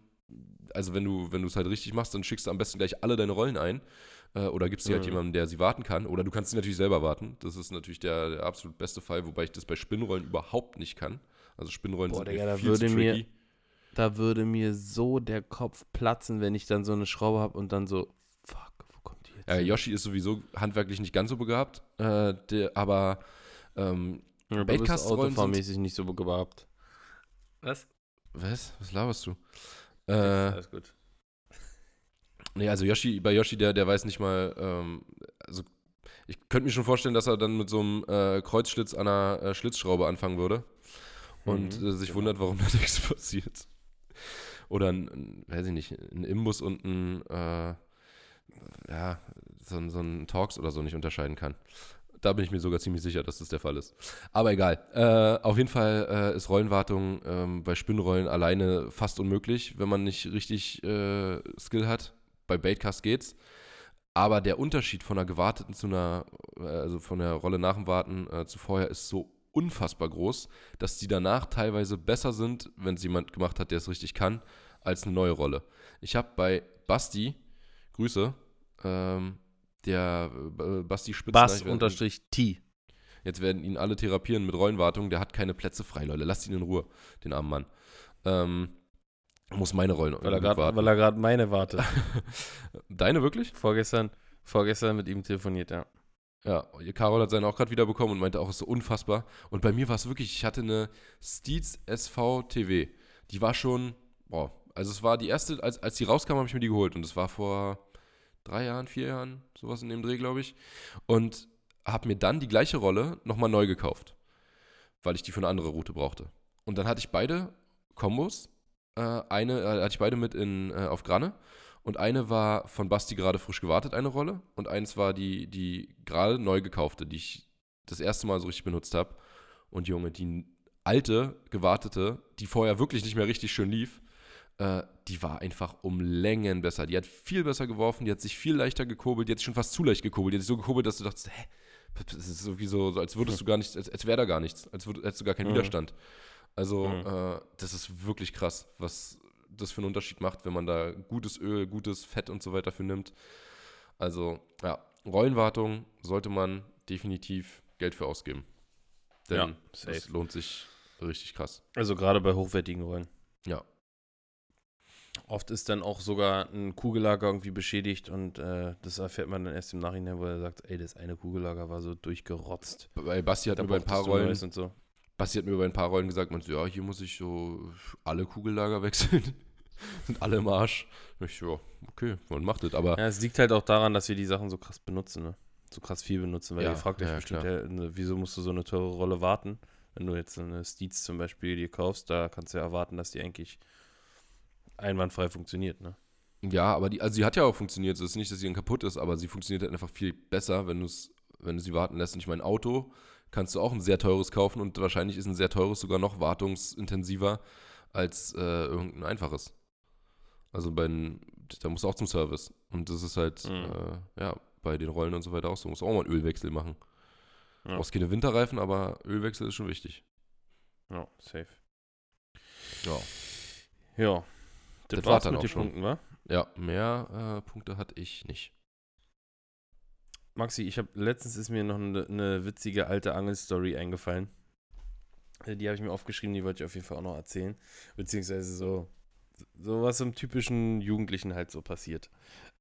also wenn du, wenn du es halt richtig machst, dann schickst du am besten gleich alle deine Rollen ein. Äh, oder gibst sie halt Mhm. jemandem, der sie warten kann. Oder du kannst sie natürlich selber warten. Das ist natürlich der, der absolut beste Fall, wobei ich das bei Spinnrollen überhaupt nicht kann. Also Spinnrollen Boah, sind Digga, mir da viel würde zu mir- tricky. Da würde mir so der Kopf platzen, wenn ich dann so eine Schraube habe und dann so, fuck, wo kommt die jetzt? Ja, hin? Yoshi ist sowieso handwerklich nicht ganz so begabt, äh, der, aber ähm, Ja, Baitcast-Rollen sind- nicht so gehabt. Was? was? Was laberst du? Äh, Alles gut. nee, also Yoshi, bei Yoshi, der, der weiß nicht mal, ähm, also ich könnte mir schon vorstellen, dass er dann mit so einem äh, Kreuzschlitz an einer äh, Schlitzschraube anfangen würde und Mhm, äh, sich genau. wundert, warum da nichts passiert. Oder ein, ein, weiß ich nicht, ein Imbus und ein, äh, ja, so, ein- so ein Talks oder so nicht unterscheiden kann. Da bin ich mir sogar ziemlich sicher, dass das der Fall ist. Aber egal. Äh, auf jeden Fall äh, ist Rollenwartung ähm, bei Spinnrollen alleine fast unmöglich, wenn man nicht richtig äh, Skill hat. Bei Baitcast geht's. Aber der Unterschied von einer gewarteten zu einer, äh, also von der Rolle nach dem Warten äh, zu vorher ist so unfassbar groß, dass die danach teilweise besser sind, wenn es jemand gemacht hat, der es richtig kann, als eine neue Rolle. Ich habe bei Basti, Grüße, ähm, der äh, Basti Spitzname, Bass unterstrich T. Jetzt werden ihn alle therapieren mit Rollenwartung. Der hat keine Plätze frei, Leute. Lasst ihn in Ruhe, den armen Mann. Ähm, muss meine Rollen Weil er gerade warten. weil er grad meine wartet. Deine wirklich? vorgestern, vorgestern mit ihm telefoniert, ja. Ja, Carol hat seine auch gerade wieder bekommen und meinte auch, es ist so unfassbar. Und bei mir war es wirklich, ich hatte eine Steeds SV TV. Die war schon, boah, also es war die erste, als, als die rauskam, habe ich mir die geholt. Und es war vor drei Jahren, vier Jahren, sowas in dem Dreh, glaube ich. Und habe mir dann die gleiche Rolle nochmal neu gekauft, weil ich die für eine andere Route brauchte. Und dann hatte ich beide Kombos. Äh, eine äh, hatte ich beide mit in, äh, auf Granne. Und eine war von Basti gerade frisch gewartet, eine Rolle. Und eins war die, die gerade neu gekaufte, die ich das erste Mal so richtig benutzt habe. Und Junge, die alte, gewartete, die vorher wirklich nicht mehr richtig schön lief, äh, die war einfach um Längen besser. Die hat viel besser geworfen, die hat sich viel leichter gekurbelt, die hat sich schon fast zu leicht gekurbelt. Die hat sich so gekurbelt, dass du dachtest, hä? Das ist so wie so, so als würdest du gar nichts, als, als wäre da gar nichts, als würd, hättest du gar keinen Mhm. Widerstand. Also, Mhm. äh, das ist wirklich krass, was das für einen Unterschied macht, wenn man da gutes Öl, gutes Fett und so weiter für nimmt. Also, ja, Rollenwartung sollte man definitiv Geld für ausgeben. Denn Ja, das safe. lohnt sich richtig krass. Also gerade bei hochwertigen Rollen. Ja. Oft ist dann auch sogar ein Kugellager irgendwie beschädigt und äh, das erfährt man dann erst im Nachhinein, wo er sagt, ey, das eine Kugellager war so durchgerotzt. Bei Basti hat Da mir bei ein paar Rollen, und so. Basti hat mir bei ein paar Rollen gesagt, man so, ja, hier muss ich so alle Kugellager wechseln. Sind alle im Arsch. Ich, ja, okay, man macht das, aber Ja, es liegt halt auch daran, dass wir die Sachen so krass benutzen, ne? So krass viel benutzen, weil Ja, ihr fragt euch ja, bestimmt, ja, ne, wieso musst du so eine teure Rolle warten? Wenn du jetzt eine Steeds zum Beispiel dir kaufst, da kannst du ja erwarten, dass die eigentlich einwandfrei funktioniert, ne? Ja, aber die, also sie hat ja auch funktioniert. Es ist nicht, dass sie dann kaputt ist, aber sie funktioniert halt einfach viel besser, wenn du es, wenn du sie warten lässt. Und ich meine, Auto kannst du auch ein sehr teures kaufen und wahrscheinlich ist ein sehr teures sogar noch wartungsintensiver als äh, irgendein einfaches. Also bei den, da musst du auch zum Service. Und das ist halt, Mhm. äh, ja, bei den Rollen und so weiter auch so. Musst du auch mal einen Ölwechsel machen. Ja. Brauchst keine Winterreifen, aber Ölwechsel ist schon wichtig. Ja, safe. Ja. Ja. Das, Das war's dann mit auch den schon. Punkten, wa? Ja, mehr äh, Punkte hatte ich nicht. Maxi, ich habe letztens ist mir noch eine, eine witzige alte Angelstory eingefallen. Äh, Die habe ich mir aufgeschrieben, die wollte ich auf jeden Fall auch noch erzählen. Beziehungsweise so, so was im typischen Jugendlichen halt so passiert.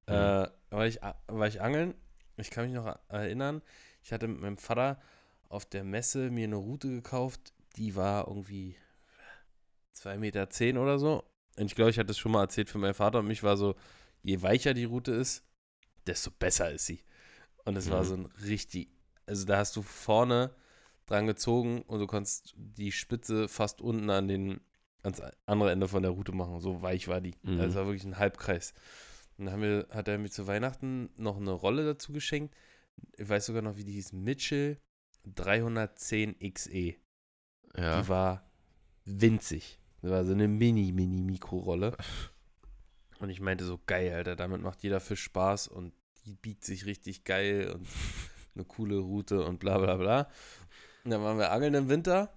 Mhm. Äh, war, ich, war ich angeln, ich kann mich noch erinnern, ich hatte mit meinem Vater auf der Messe mir eine Route gekauft, die war irgendwie 2,10 Meter zehn oder so. Und ich glaube, ich hatte es schon mal erzählt für meinen Vater und mich war so, je weicher die Route ist, desto besser ist sie. Und es war Mhm. so ein richtig, also da hast du vorne dran gezogen und du konntest die Spitze fast unten an den, ans andere Ende von der Route machen. So weich war die. Mhm. Also es war wirklich ein Halbkreis. Und dann haben wir, hat er mir zu Weihnachten noch eine Rolle dazu geschenkt. Ich weiß sogar noch, wie die hieß. Mitchell 310 XE. Ja. Die war winzig. Das war so eine Mini-Mini-Mikrorolle. Und ich meinte so, geil, Alter, damit macht jeder Fisch Spaß und die biegt sich richtig geil und eine coole Route und bla bla bla. Und dann waren wir angeln im Winter.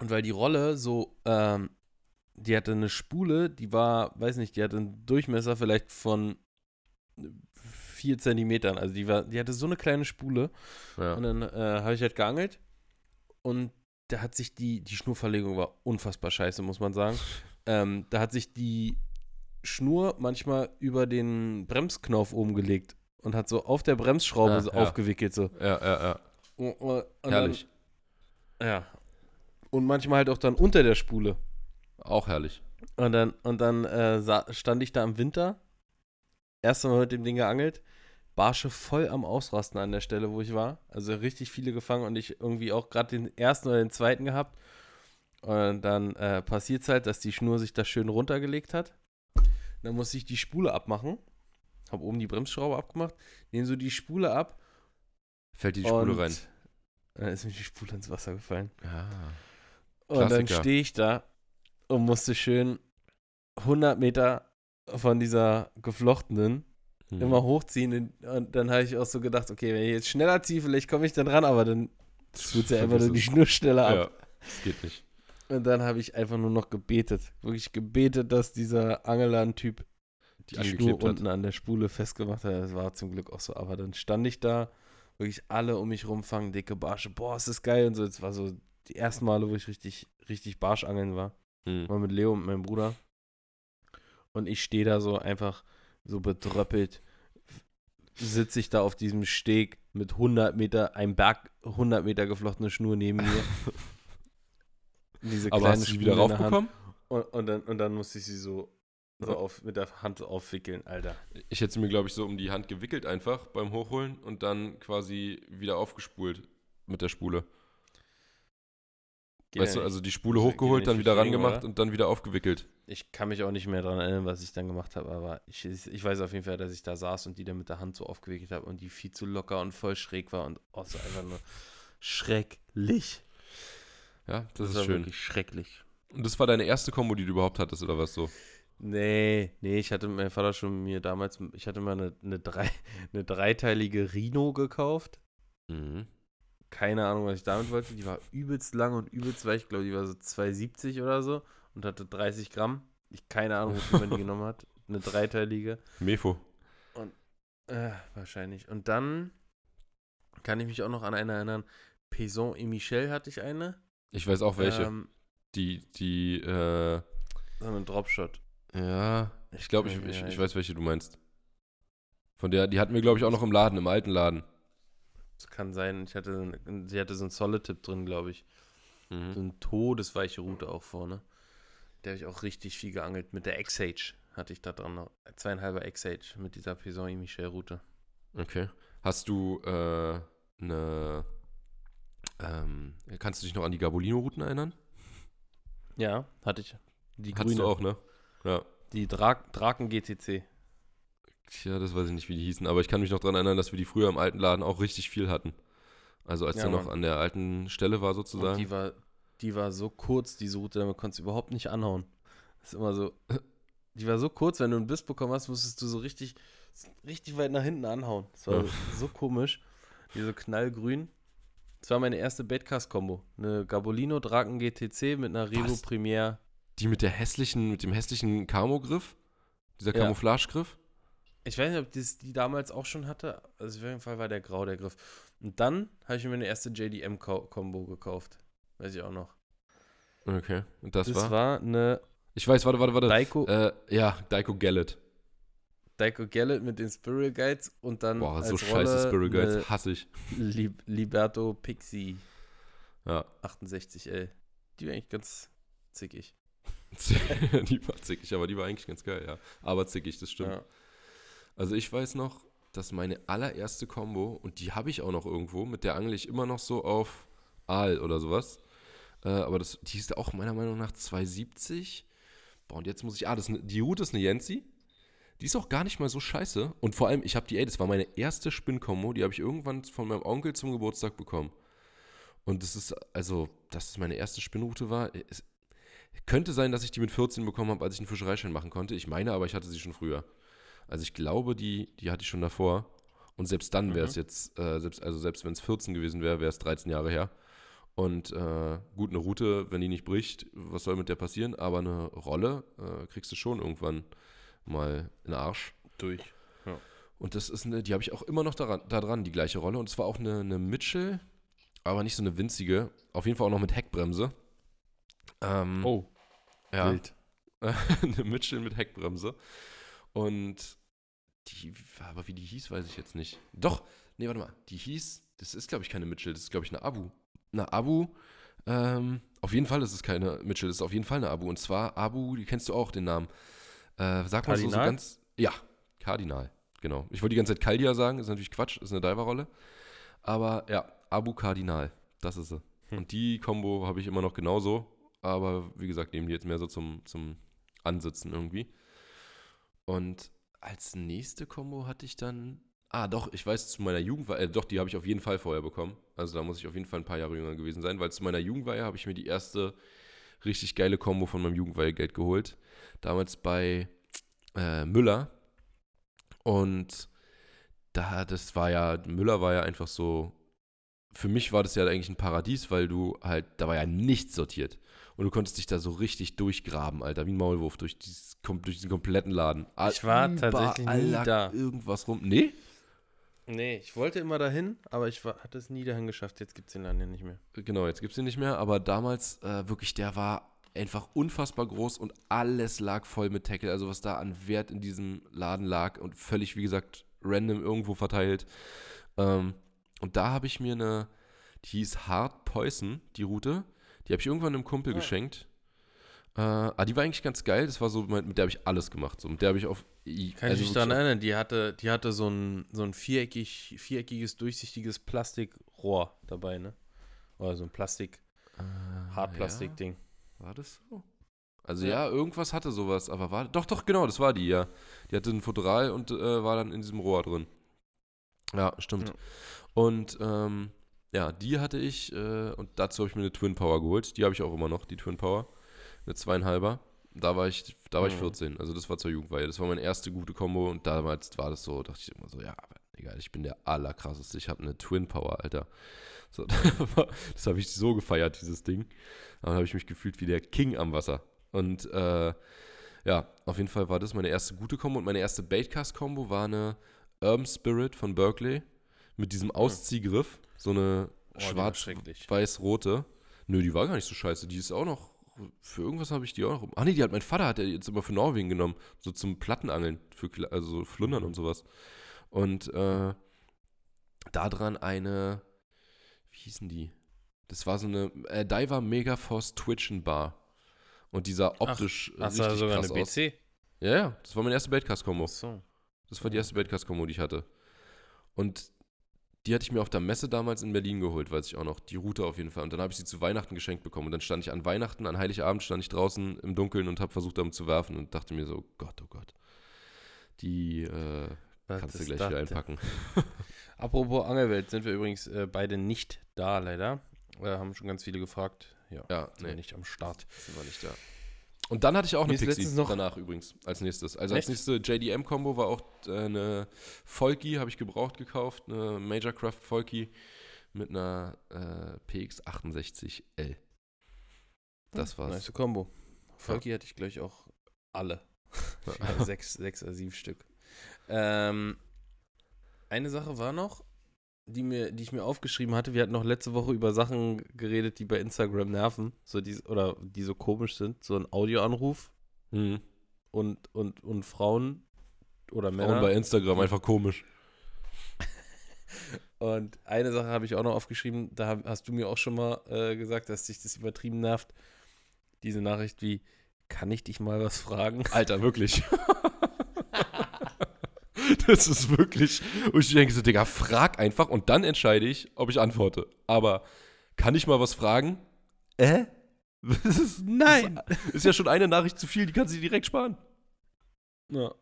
Und weil die Rolle so, ähm, die hatte eine Spule, die war, weiß nicht, die hatte einen Durchmesser vielleicht von vier Zentimetern. Also die war, die hatte so eine kleine Spule. Ja. Und dann äh, habe ich halt geangelt und da hat sich die, die Schnurverlegung war unfassbar scheiße, muss man sagen. ähm, da hat sich die Schnur manchmal über den Bremsknauf oben gelegt und hat so auf der Bremsschraube Ah, so ja. aufgewickelt so. ja, ja, ja. Und, und dann- Herrlich. ja. Und manchmal halt auch dann unter der Spule. Auch herrlich. Und dann, und dann äh, stand ich da im Winter, erst Mal mit dem Ding geangelt, Barsche voll am Ausrasten an der Stelle, wo ich war. Also richtig viele gefangen und ich irgendwie auch gerade den ersten oder den zweiten gehabt. Und dann äh, passiert es halt, dass die Schnur sich da schön runtergelegt hat. Dann musste ich die Spule abmachen. Habe oben die Bremsschraube abgemacht, nehme so die Spule ab. Fällt die Spule rein. Dann ist mir die Spule ins Wasser gefallen. Ja. Und dann stehe ich da und musste schön 100 Meter von dieser geflochtenen Hm. immer hochziehen. Und- dann habe ich auch so gedacht, okay, wenn ich jetzt schneller ziehe, vielleicht komme ich dann ran, aber dann tut ja einfach nur die Schnur schneller ab. Ja, das geht nicht. Und dann habe ich einfach nur noch gebetet. Wirklich gebetet, dass dieser Angelan-Typ Die die, Schnur hat. unten an der Spule festgemacht hat. Das war zum Glück auch so. Aber dann stand ich da, wirklich alle um mich rumfangen, dicke Barsche. Boah, ist das geil. Und so, das war so die ersten Male, wo ich richtig, richtig Barschangeln war. Hm. Mal mit Leo und meinem Bruder. Und ich stehe da so einfach so betröppelt, sitze ich da auf diesem Steg mit 100 Meter, ein Berg 100 Meter geflochtene Schnur neben mir. Diese Aber hast du die wieder raufbekommen? Und, und, dann, und dann musste ich sie so, so auf, mit der Hand aufwickeln, Alter. Ich hätte sie mir, glaube ich, so um die Hand gewickelt einfach beim Hochholen und dann quasi wieder aufgespult mit der Spule. Geht weißt ja du, also die Spule hochgeholt, dann wieder rangemacht oder? und dann wieder aufgewickelt. Ich kann mich auch nicht mehr daran erinnern, was ich dann gemacht habe, aber ich, ich weiß auf jeden Fall, dass ich da saß und die dann mit der Hand so aufgewickelt habe und die viel zu locker und voll schräg war und oh, so einfach nur schrecklich. Ja, das, war ist schön. wirklich schrecklich. Und das war deine erste Kombo, die du überhaupt hattest, oder was so? Nee, nee, ich hatte meinem Vater schon mir damals, ich hatte mal eine, eine, drei, eine dreiteilige Rhino gekauft. Mhm. Keine Ahnung, was ich damit wollte. Die war übelst lang und übelst weich. Ich glaube, die war so 2,70 oder so und hatte 30 Gramm. Ich keine Ahnung, wofür man die genommen hat. Eine dreiteilige. Mefo. Äh, wahrscheinlich. Und dann kann ich mich auch noch an eine erinnern. Payson et Michel hatte ich eine. Ich weiß auch welche. Ähm, die, die, äh, so eine Dropshot. ja, ich glaube, ich, ich, ich weiß, welche du meinst. Von der, die hatten wir, glaube ich, auch noch im Laden, im alten Laden. Das kann sein. Ich hatte, ein- sie hatte so einen Solid-Tipp drin, glaube ich. So Mhm. eine todesweiche Route auch vorne. Der habe ich auch richtig viel geangelt. Mit der X-Age hatte ich da dran noch. Zweieinhalber X-Age mit dieser Payson et Michel Route. Okay. Hast du äh, eine, ähm, kannst du dich noch an die Gabolino-Routen erinnern? Ja, hatte ich. Die Hattest grüne. du auch, ne? Ja. Die Dra Draken GTC. Tja, das weiß ich nicht, wie die hießen, aber ich kann mich noch daran erinnern, dass wir die früher im alten Laden auch richtig viel hatten. Also als Ja, der noch an der alten Stelle war Und sozusagen. die war, die war so kurz, diese Route, damit konntest du überhaupt nicht anhauen. Das ist immer so. Die war so kurz, wenn du einen Biss bekommen hast, musstest du so richtig, richtig weit nach hinten anhauen. Das war Ja. so komisch. Die so knallgrün. Das war meine erste Baitcast-Kombo. Eine Gabolino Draken GTC mit einer Revo Was? Premier. Die mit der hässlichen, mit dem hässlichen Camo-Griff? Dieser Ja. Camouflage-Griff? Ich weiß nicht, ob das die damals auch schon hatte. Also auf jeden Fall war der grau, der Griff. Und dann habe ich mir meine erste JDM-Kombo gekauft. Weiß ich auch noch. Okay. Und das, Das, war? war eine Ich weiß, warte, warte, warte. Daiko, Äh, ja, Daiko Gallet. Daiko Gallet mit den Spiral Guides und dann Boah, so scheiße Spirit Guides, hasse ich. Lib Liberto Pixie Ja. 68L. Die war eigentlich ganz zickig. die war zickig, aber die war eigentlich ganz geil, ja. Aber zickig, das stimmt. Ja. Also ich weiß noch, dass meine allererste Combo, und die habe ich auch noch irgendwo, mit der angle ich immer noch so auf Aal oder sowas. Äh, aber das, die ist auch meiner Meinung nach 270. Boah, und jetzt muss ich, ah, das eine, die Route ist eine Jensi. Die ist auch gar nicht mal so scheiße. Und vor allem, ich habe die, ey, das war meine erste Spin-Kombo, die habe ich irgendwann von meinem Onkel zum Geburtstag bekommen. Und das ist, also, dass es meine erste Spinnroute war, es könnte sein, dass ich die mit 14 bekommen habe, als ich einen Fischereischein machen konnte. Ich meine aber, ich hatte sie schon früher. Also ich glaube, die, die hatte ich schon davor. Und selbst dann wäre es Mhm. jetzt, äh, selbst, also selbst wenn es 14 gewesen wäre, wäre es 13 Jahre her. Und äh, gut, eine Route, wenn die nicht bricht, was soll mit der passieren? Aber eine Rolle äh, kriegst du schon irgendwann mal in den Arsch. Durch. Und das ist eine, die habe ich auch immer noch daran, da dran, die gleiche Rolle. Und es war auch eine, eine Mitchell, aber nicht so eine winzige. Auf jeden Fall auch noch mit Heckbremse. Ähm, Oh, ja. wild. eine Mitchell mit Heckbremse. Und die, aber wie die hieß, weiß ich jetzt nicht. Doch, nee, warte mal. Die hieß, das ist, glaube ich, keine Mitchell, das ist, glaube ich, eine Abu. Eine Abu, ähm, auf jeden Fall ist es keine Mitchell, ist auf jeden Fall eine Abu. Und zwar Abu, die kennst du auch, den Namen. Äh, sag mal so, so ganz, ja, Kardinal, genau. Ich wollte die ganze Zeit Kaldia sagen, ist natürlich Quatsch, ist eine Diver-Rolle. Aber ja, Abu Kardinal, das ist sie. Hm. Und die Combo habe ich immer noch genauso. Aber wie gesagt, nehmen die jetzt mehr so zum, zum Ansitzen irgendwie. Und als nächste Combo hatte ich dann. Ah, doch, ich weiß, zu meiner Jugendweihe, äh, doch, die habe ich auf jeden Fall vorher bekommen. Also da muss ich auf jeden Fall ein paar Jahre jünger gewesen sein, weil zu meiner Jugendweihe habe ich mir die erste richtig geile Combo von meinem Jugendweihegeld geholt. Damals bei äh, Müller. Und da, das war ja, Müller war ja einfach so, für mich war das ja eigentlich ein Paradies, weil du halt, da war ja nichts sortiert. Und du konntest dich da so richtig durchgraben, Alter, wie ein Maulwurf durch, dieses, durch diesen kompletten Laden. Ich war tatsächlich nie da. irgendwas rum. Nee? Nee, ich wollte immer dahin, aber ich war, hatte es nie dahin geschafft. Jetzt gibt es den Laden ja nicht mehr. Genau, jetzt gibt es ihn nicht mehr, aber damals äh, wirklich, der war einfach unfassbar groß und alles lag voll mit Tackle. Also was da an Wert in diesem Laden lag und völlig, wie gesagt, random irgendwo verteilt. Ähm, und da habe ich mir eine, die hieß Hard Poison, die Route. Die habe ich irgendwann einem Kumpel Ja. geschenkt. Äh, ah, die war eigentlich ganz geil. Das war so, mit der habe ich alles gemacht. So, mit der habe ich auf. Kann also ich mich daran erinnern, die hatte, die hatte so ein, so ein viereckig, viereckiges, durchsichtiges Plastikrohr dabei, ne? Oder so ein Plastik, Äh, Hartplastik-Ding. Ja, war das so? Also ja. irgendwas hatte sowas, aber war. Doch, doch, genau, das war die, ja. Die hatte ein Futteral und äh, war dann in diesem Rohr drin. Ja, stimmt. Ja. Und ähm, ja, die hatte ich äh, und dazu habe ich mir eine Twin Power geholt. Die habe ich auch immer noch, die Twin Power. Eine zweieinhalber. Da war ich, da war ich Mhm. 14. Also das war zur Jugendweihe. Das war meine erste gute Kombo und damals war das so, dachte ich immer so, ja, aber egal, ich bin der allerkrasseste. Ich habe eine Twin Power, Alter. So, das habe ich so gefeiert, dieses Ding. Dann habe ich mich gefühlt wie der King am Wasser. Und äh, ja, auf jeden Fall war das meine erste gute Kombo. Und meine erste Baitcast-Kombo war eine Urban Spirit von Berkeley mit diesem Ausziehgriff. So eine Oh, schwarz-weiß-rote. Nö, die war gar nicht so scheiße. Die ist auch noch. Für irgendwas habe ich die auch noch. Ach nee, die hat mein Vater hat er jetzt immer für Norwegen genommen. So zum Plattenangeln. Für, also so Flundern und sowas. Und äh, da dran eine. Wie hießen die? Das war so eine äh, Diver Megaforce Twitchen Bar. Und die sah optisch Hast du richtig sogar krass eine aus. BC? Ja, ja, das war meine erste Baitcast-Kombo. So. Das war die erste Baitcast-Kombo, die ich hatte. Und die hatte ich mir auf der Messe damals in Berlin geholt, weiß ich auch noch. Die Route auf jeden Fall. Und dann habe ich sie zu Weihnachten geschenkt bekommen. Und dann stand ich an Weihnachten, an Heiligabend stand ich draußen im Dunkeln und habe versucht, damit zu werfen und dachte mir so, oh Gott, oh Gott. Die äh, kannst du gleich wieder einpacken. Apropos Angelwelt, sind wir übrigens äh, beide nicht da, leider. Äh, haben schon ganz viele gefragt. Ja, Ja, sind wir nee, nicht am Start. sind wir nicht da. Und dann hatte ich auch eine Pixie noch- danach übrigens, als nächstes. Also als Echt? nächste JDM-Kombo war auch äh, eine Folky, habe ich gebraucht gekauft, eine Majorcraft Folky mit einer äh, PX68L. Das war's. Nice Combo. Volki hatte ich gleich auch alle. Ja, sechs, sechs oder sieben Stück. Ähm, eine Sache war noch, die, mir, die ich mir aufgeschrieben hatte. Wir hatten noch letzte Woche über Sachen geredet, die bei Instagram nerven. So die, oder die so komisch sind. So ein Audioanruf Mhm. und, und, und Frauen oder Männer. Frauen bei Instagram, einfach komisch. Und eine Sache habe ich auch noch aufgeschrieben, da hast du mir auch schon mal äh, gesagt, dass dich das übertrieben nervt. Diese Nachricht wie, kann ich dich mal was fragen? Alter, wirklich. das ist wirklich. Und ich denke so, Digga, frag einfach und dann entscheide ich, ob ich antworte. Aber kann ich mal was fragen? Äh? Das ist, Nein! Das ist ja schon eine Nachricht zu viel, die kannst du dir direkt sparen. Ja.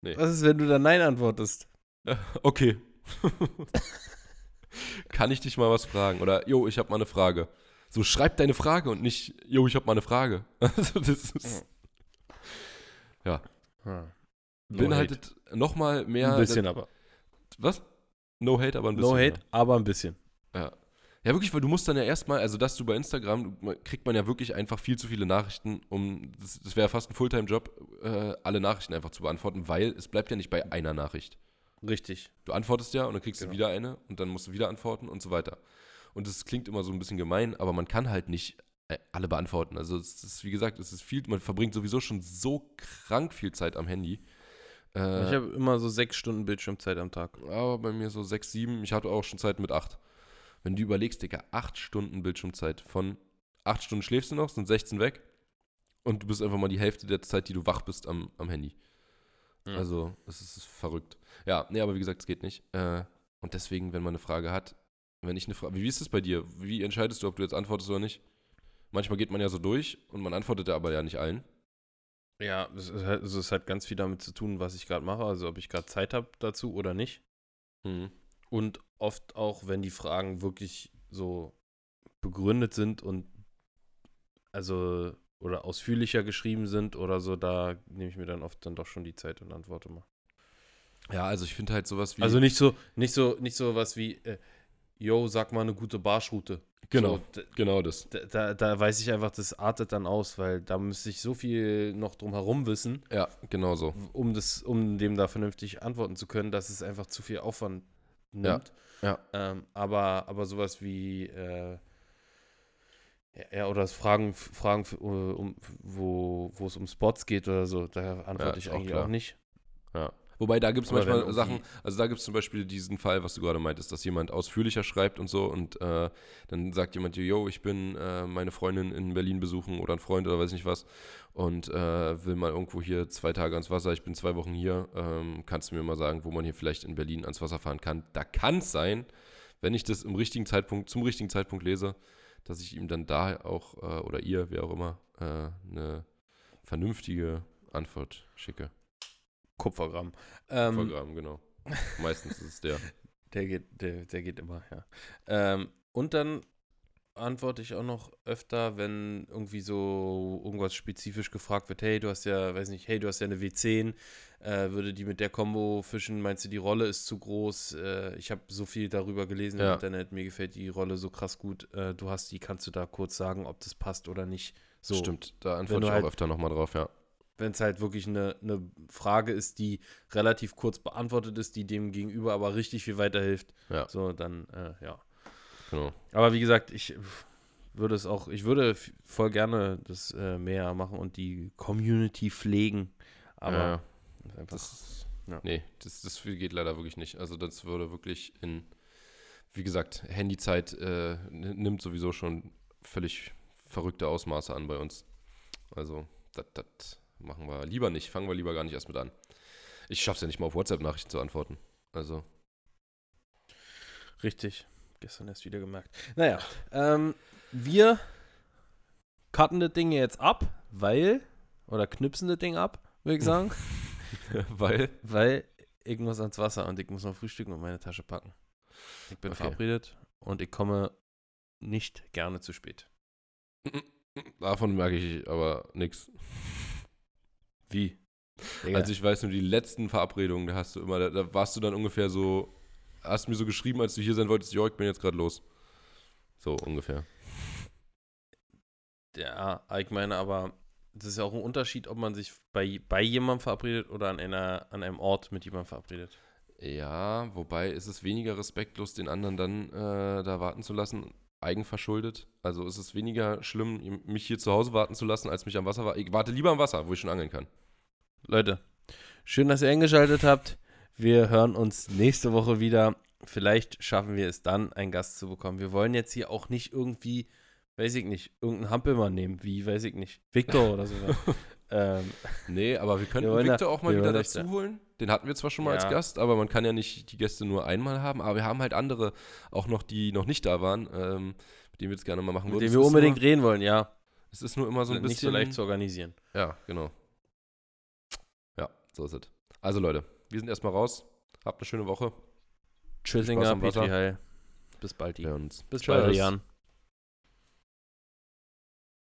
Nee. Was ist, wenn du dann Nein antwortest? Okay. Kann ich dich mal was fragen? Oder, jo, ich habe mal eine Frage. So, schreib deine Frage und nicht, jo, ich habe mal eine Frage. Also, das ist, ja, Hm. No beinhaltet nochmal mehr. ein bisschen aber. Was? No hate, aber ein bisschen. No hate, aber ein bisschen. Ja. Ja, wirklich, weil du musst dann ja erstmal, also dass du bei Instagram, kriegt man ja wirklich einfach viel zu viele Nachrichten, um, das, das wäre fast ein Fulltime-Job, äh, alle Nachrichten einfach zu beantworten, weil es bleibt ja nicht bei einer Nachricht. Richtig. Du antwortest ja und dann kriegst Genau. du wieder eine und dann musst du wieder antworten und so weiter. Und das klingt immer so ein bisschen gemein, aber man kann halt nicht äh, alle beantworten. Also es ist, wie gesagt, es ist viel, man verbringt sowieso schon so krank viel Zeit am Handy. Äh, Ich habe immer so sechs Stunden Bildschirmzeit am Tag. aber bei mir so sechs, sieben. Ich hatte auch schon Zeit mit acht. Wenn du überlegst, Digga, acht Stunden Bildschirmzeit. Von acht Stunden schläfst du noch, sind 16 weg. Und du bist einfach mal die Hälfte der Zeit, die du wach bist, am, am Handy. Ja. Also, es ist verrückt. Ja, nee, aber wie gesagt, es geht nicht. Äh, und deswegen, wenn man eine Frage hat, wenn ich eine Frage, wie ist es bei dir? Wie entscheidest du, ob du jetzt antwortest oder nicht? Manchmal geht man ja so durch und man antwortet ja aber ja nicht allen. Ja, es ist halt, also es hat ganz viel damit zu tun, was ich gerade mache, also ob ich gerade Zeit habe dazu oder nicht. Mhm. Und oft auch, wenn die Fragen wirklich so begründet sind und also oder ausführlicher geschrieben sind oder so, da nehme ich mir dann oft dann doch schon die Zeit und antworte mal. Ja, also ich finde halt sowas wie. Also nicht so, nicht so, nicht so was wie, äh, yo, sag mal eine gute Barschroute. Genau, So, genau das. da, da, da weiß ich einfach, das artet dann aus, weil da müsste ich so viel noch drum herum wissen, Ja, genau so. um das, um dem da vernünftig antworten zu können, dass es einfach zu viel Aufwand nimmt. ja. Ähm, aber, aber sowas wie äh, ja, ja, oder das Fragen, Fragen um, wo, wo es um Spots geht oder so, da antworte Ja, ich auch eigentlich klar. auch nicht. Ja. Wobei da gibt es manchmal Sachen, also da gibt es zum Beispiel diesen Fall, was du gerade meintest, dass jemand ausführlicher schreibt und so und äh, dann sagt jemand, yo, ich bin äh, meine Freundin in Berlin besuchen oder ein Freund oder weiß nicht was und äh, will mal irgendwo hier zwei Tage ans Wasser, ich bin zwei Wochen hier, ähm, kannst du mir mal sagen, wo man hier vielleicht in Berlin ans Wasser fahren kann? Da kann es sein, wenn ich das im richtigen Zeitpunkt, zum richtigen Zeitpunkt lese, dass ich ihm dann da auch, äh, oder ihr, wer auch immer, äh, eine vernünftige Antwort schicke. Kupfergramm. Ähm, Programm, genau. Meistens ist es der. Der geht, der, der geht immer, ja. Ähm, und dann antworte ich auch noch öfter, wenn irgendwie so irgendwas spezifisch gefragt wird, hey, du hast ja, weiß nicht, hey, du hast ja eine W10, äh, würde die mit der Combo fischen, meinst du, die Rolle ist zu groß? Äh, ich habe so viel darüber gelesen Ja. im Internet, mir gefällt die Rolle so krass gut. Äh, du hast die, kannst du da kurz sagen, ob das passt oder nicht? So, Stimmt, da antworte ich halt- auch öfter nochmal drauf, ja. Wenn es halt wirklich eine, eine Frage ist, die relativ kurz beantwortet ist, die dem Gegenüber aber richtig viel weiterhilft, Ja. so dann, äh, ja. Genau. Aber wie gesagt, ich würde es auch, ich würde voll gerne das äh, mehr machen und die Community pflegen. Aber ja, ist einfach, das, ja. nee, das, das geht leider wirklich nicht. Also das würde wirklich in, wie gesagt, Handyzeit äh, nimmt sowieso schon völlig verrückte Ausmaße an bei uns. Also das, das machen wir lieber nicht, fangen wir lieber gar nicht erst mit an. Ich schaff's ja nicht mal auf WhatsApp-Nachrichten zu antworten. Also, richtig. Gestern erst wieder gemerkt. Naja, ähm, wir cutten das Ding jetzt ab, weil, oder knipsen das Ding ab, würde ich sagen, weil, weil ich muss ans Wasser und ich muss noch frühstücken und meine Tasche packen. Ich bin Okay. verabredet und ich komme nicht gerne zu spät. davon merke ich aber nichts. Wie? Also ich weiß nur, die letzten Verabredungen, da hast du immer, da, da warst du dann ungefähr so, hast mir so geschrieben, als du hier sein wolltest, jo, ich bin jetzt gerade los. So ungefähr. Ja, ich meine aber, das ist ja auch ein Unterschied, ob man sich bei, bei jemandem verabredet oder an, einer, an einem Ort mit jemandem verabredet. Ja, wobei ist es weniger respektlos, den anderen dann äh, da warten zu lassen, eigenverschuldet. Also ist es weniger schlimm, mich hier zu Hause warten zu lassen, als mich am Wasser warten. Ich warte lieber am Wasser, wo ich schon angeln kann. Leute, schön, dass ihr eingeschaltet habt. Wir hören uns nächste Woche wieder. Vielleicht schaffen wir es dann, einen Gast zu bekommen. Wir wollen jetzt hier auch nicht irgendwie, weiß ich nicht, irgendeinen Hampelmann nehmen, wie, weiß ich nicht, Victor oder so. ähm, Nee, aber wir können Victor da- auch mal wieder dazu holen. Den hatten wir zwar schon mal als Ja. Gast, aber man kann ja nicht die Gäste nur einmal haben. Aber wir haben halt andere auch noch, die noch nicht da waren, ähm, mit denen wir es gerne mal machen mit würden. dem Es wir unbedingt Nur, reden wollen, ja. es ist nur immer so ein nicht so bisschen. leicht zu organisieren. Ja, genau. Ja, so ist es. Also Leute, wir sind erstmal raus. Habt eine schöne Woche. Tschüssinger. Petri Heil. Bis bald. Uns. Bis bald, Jan.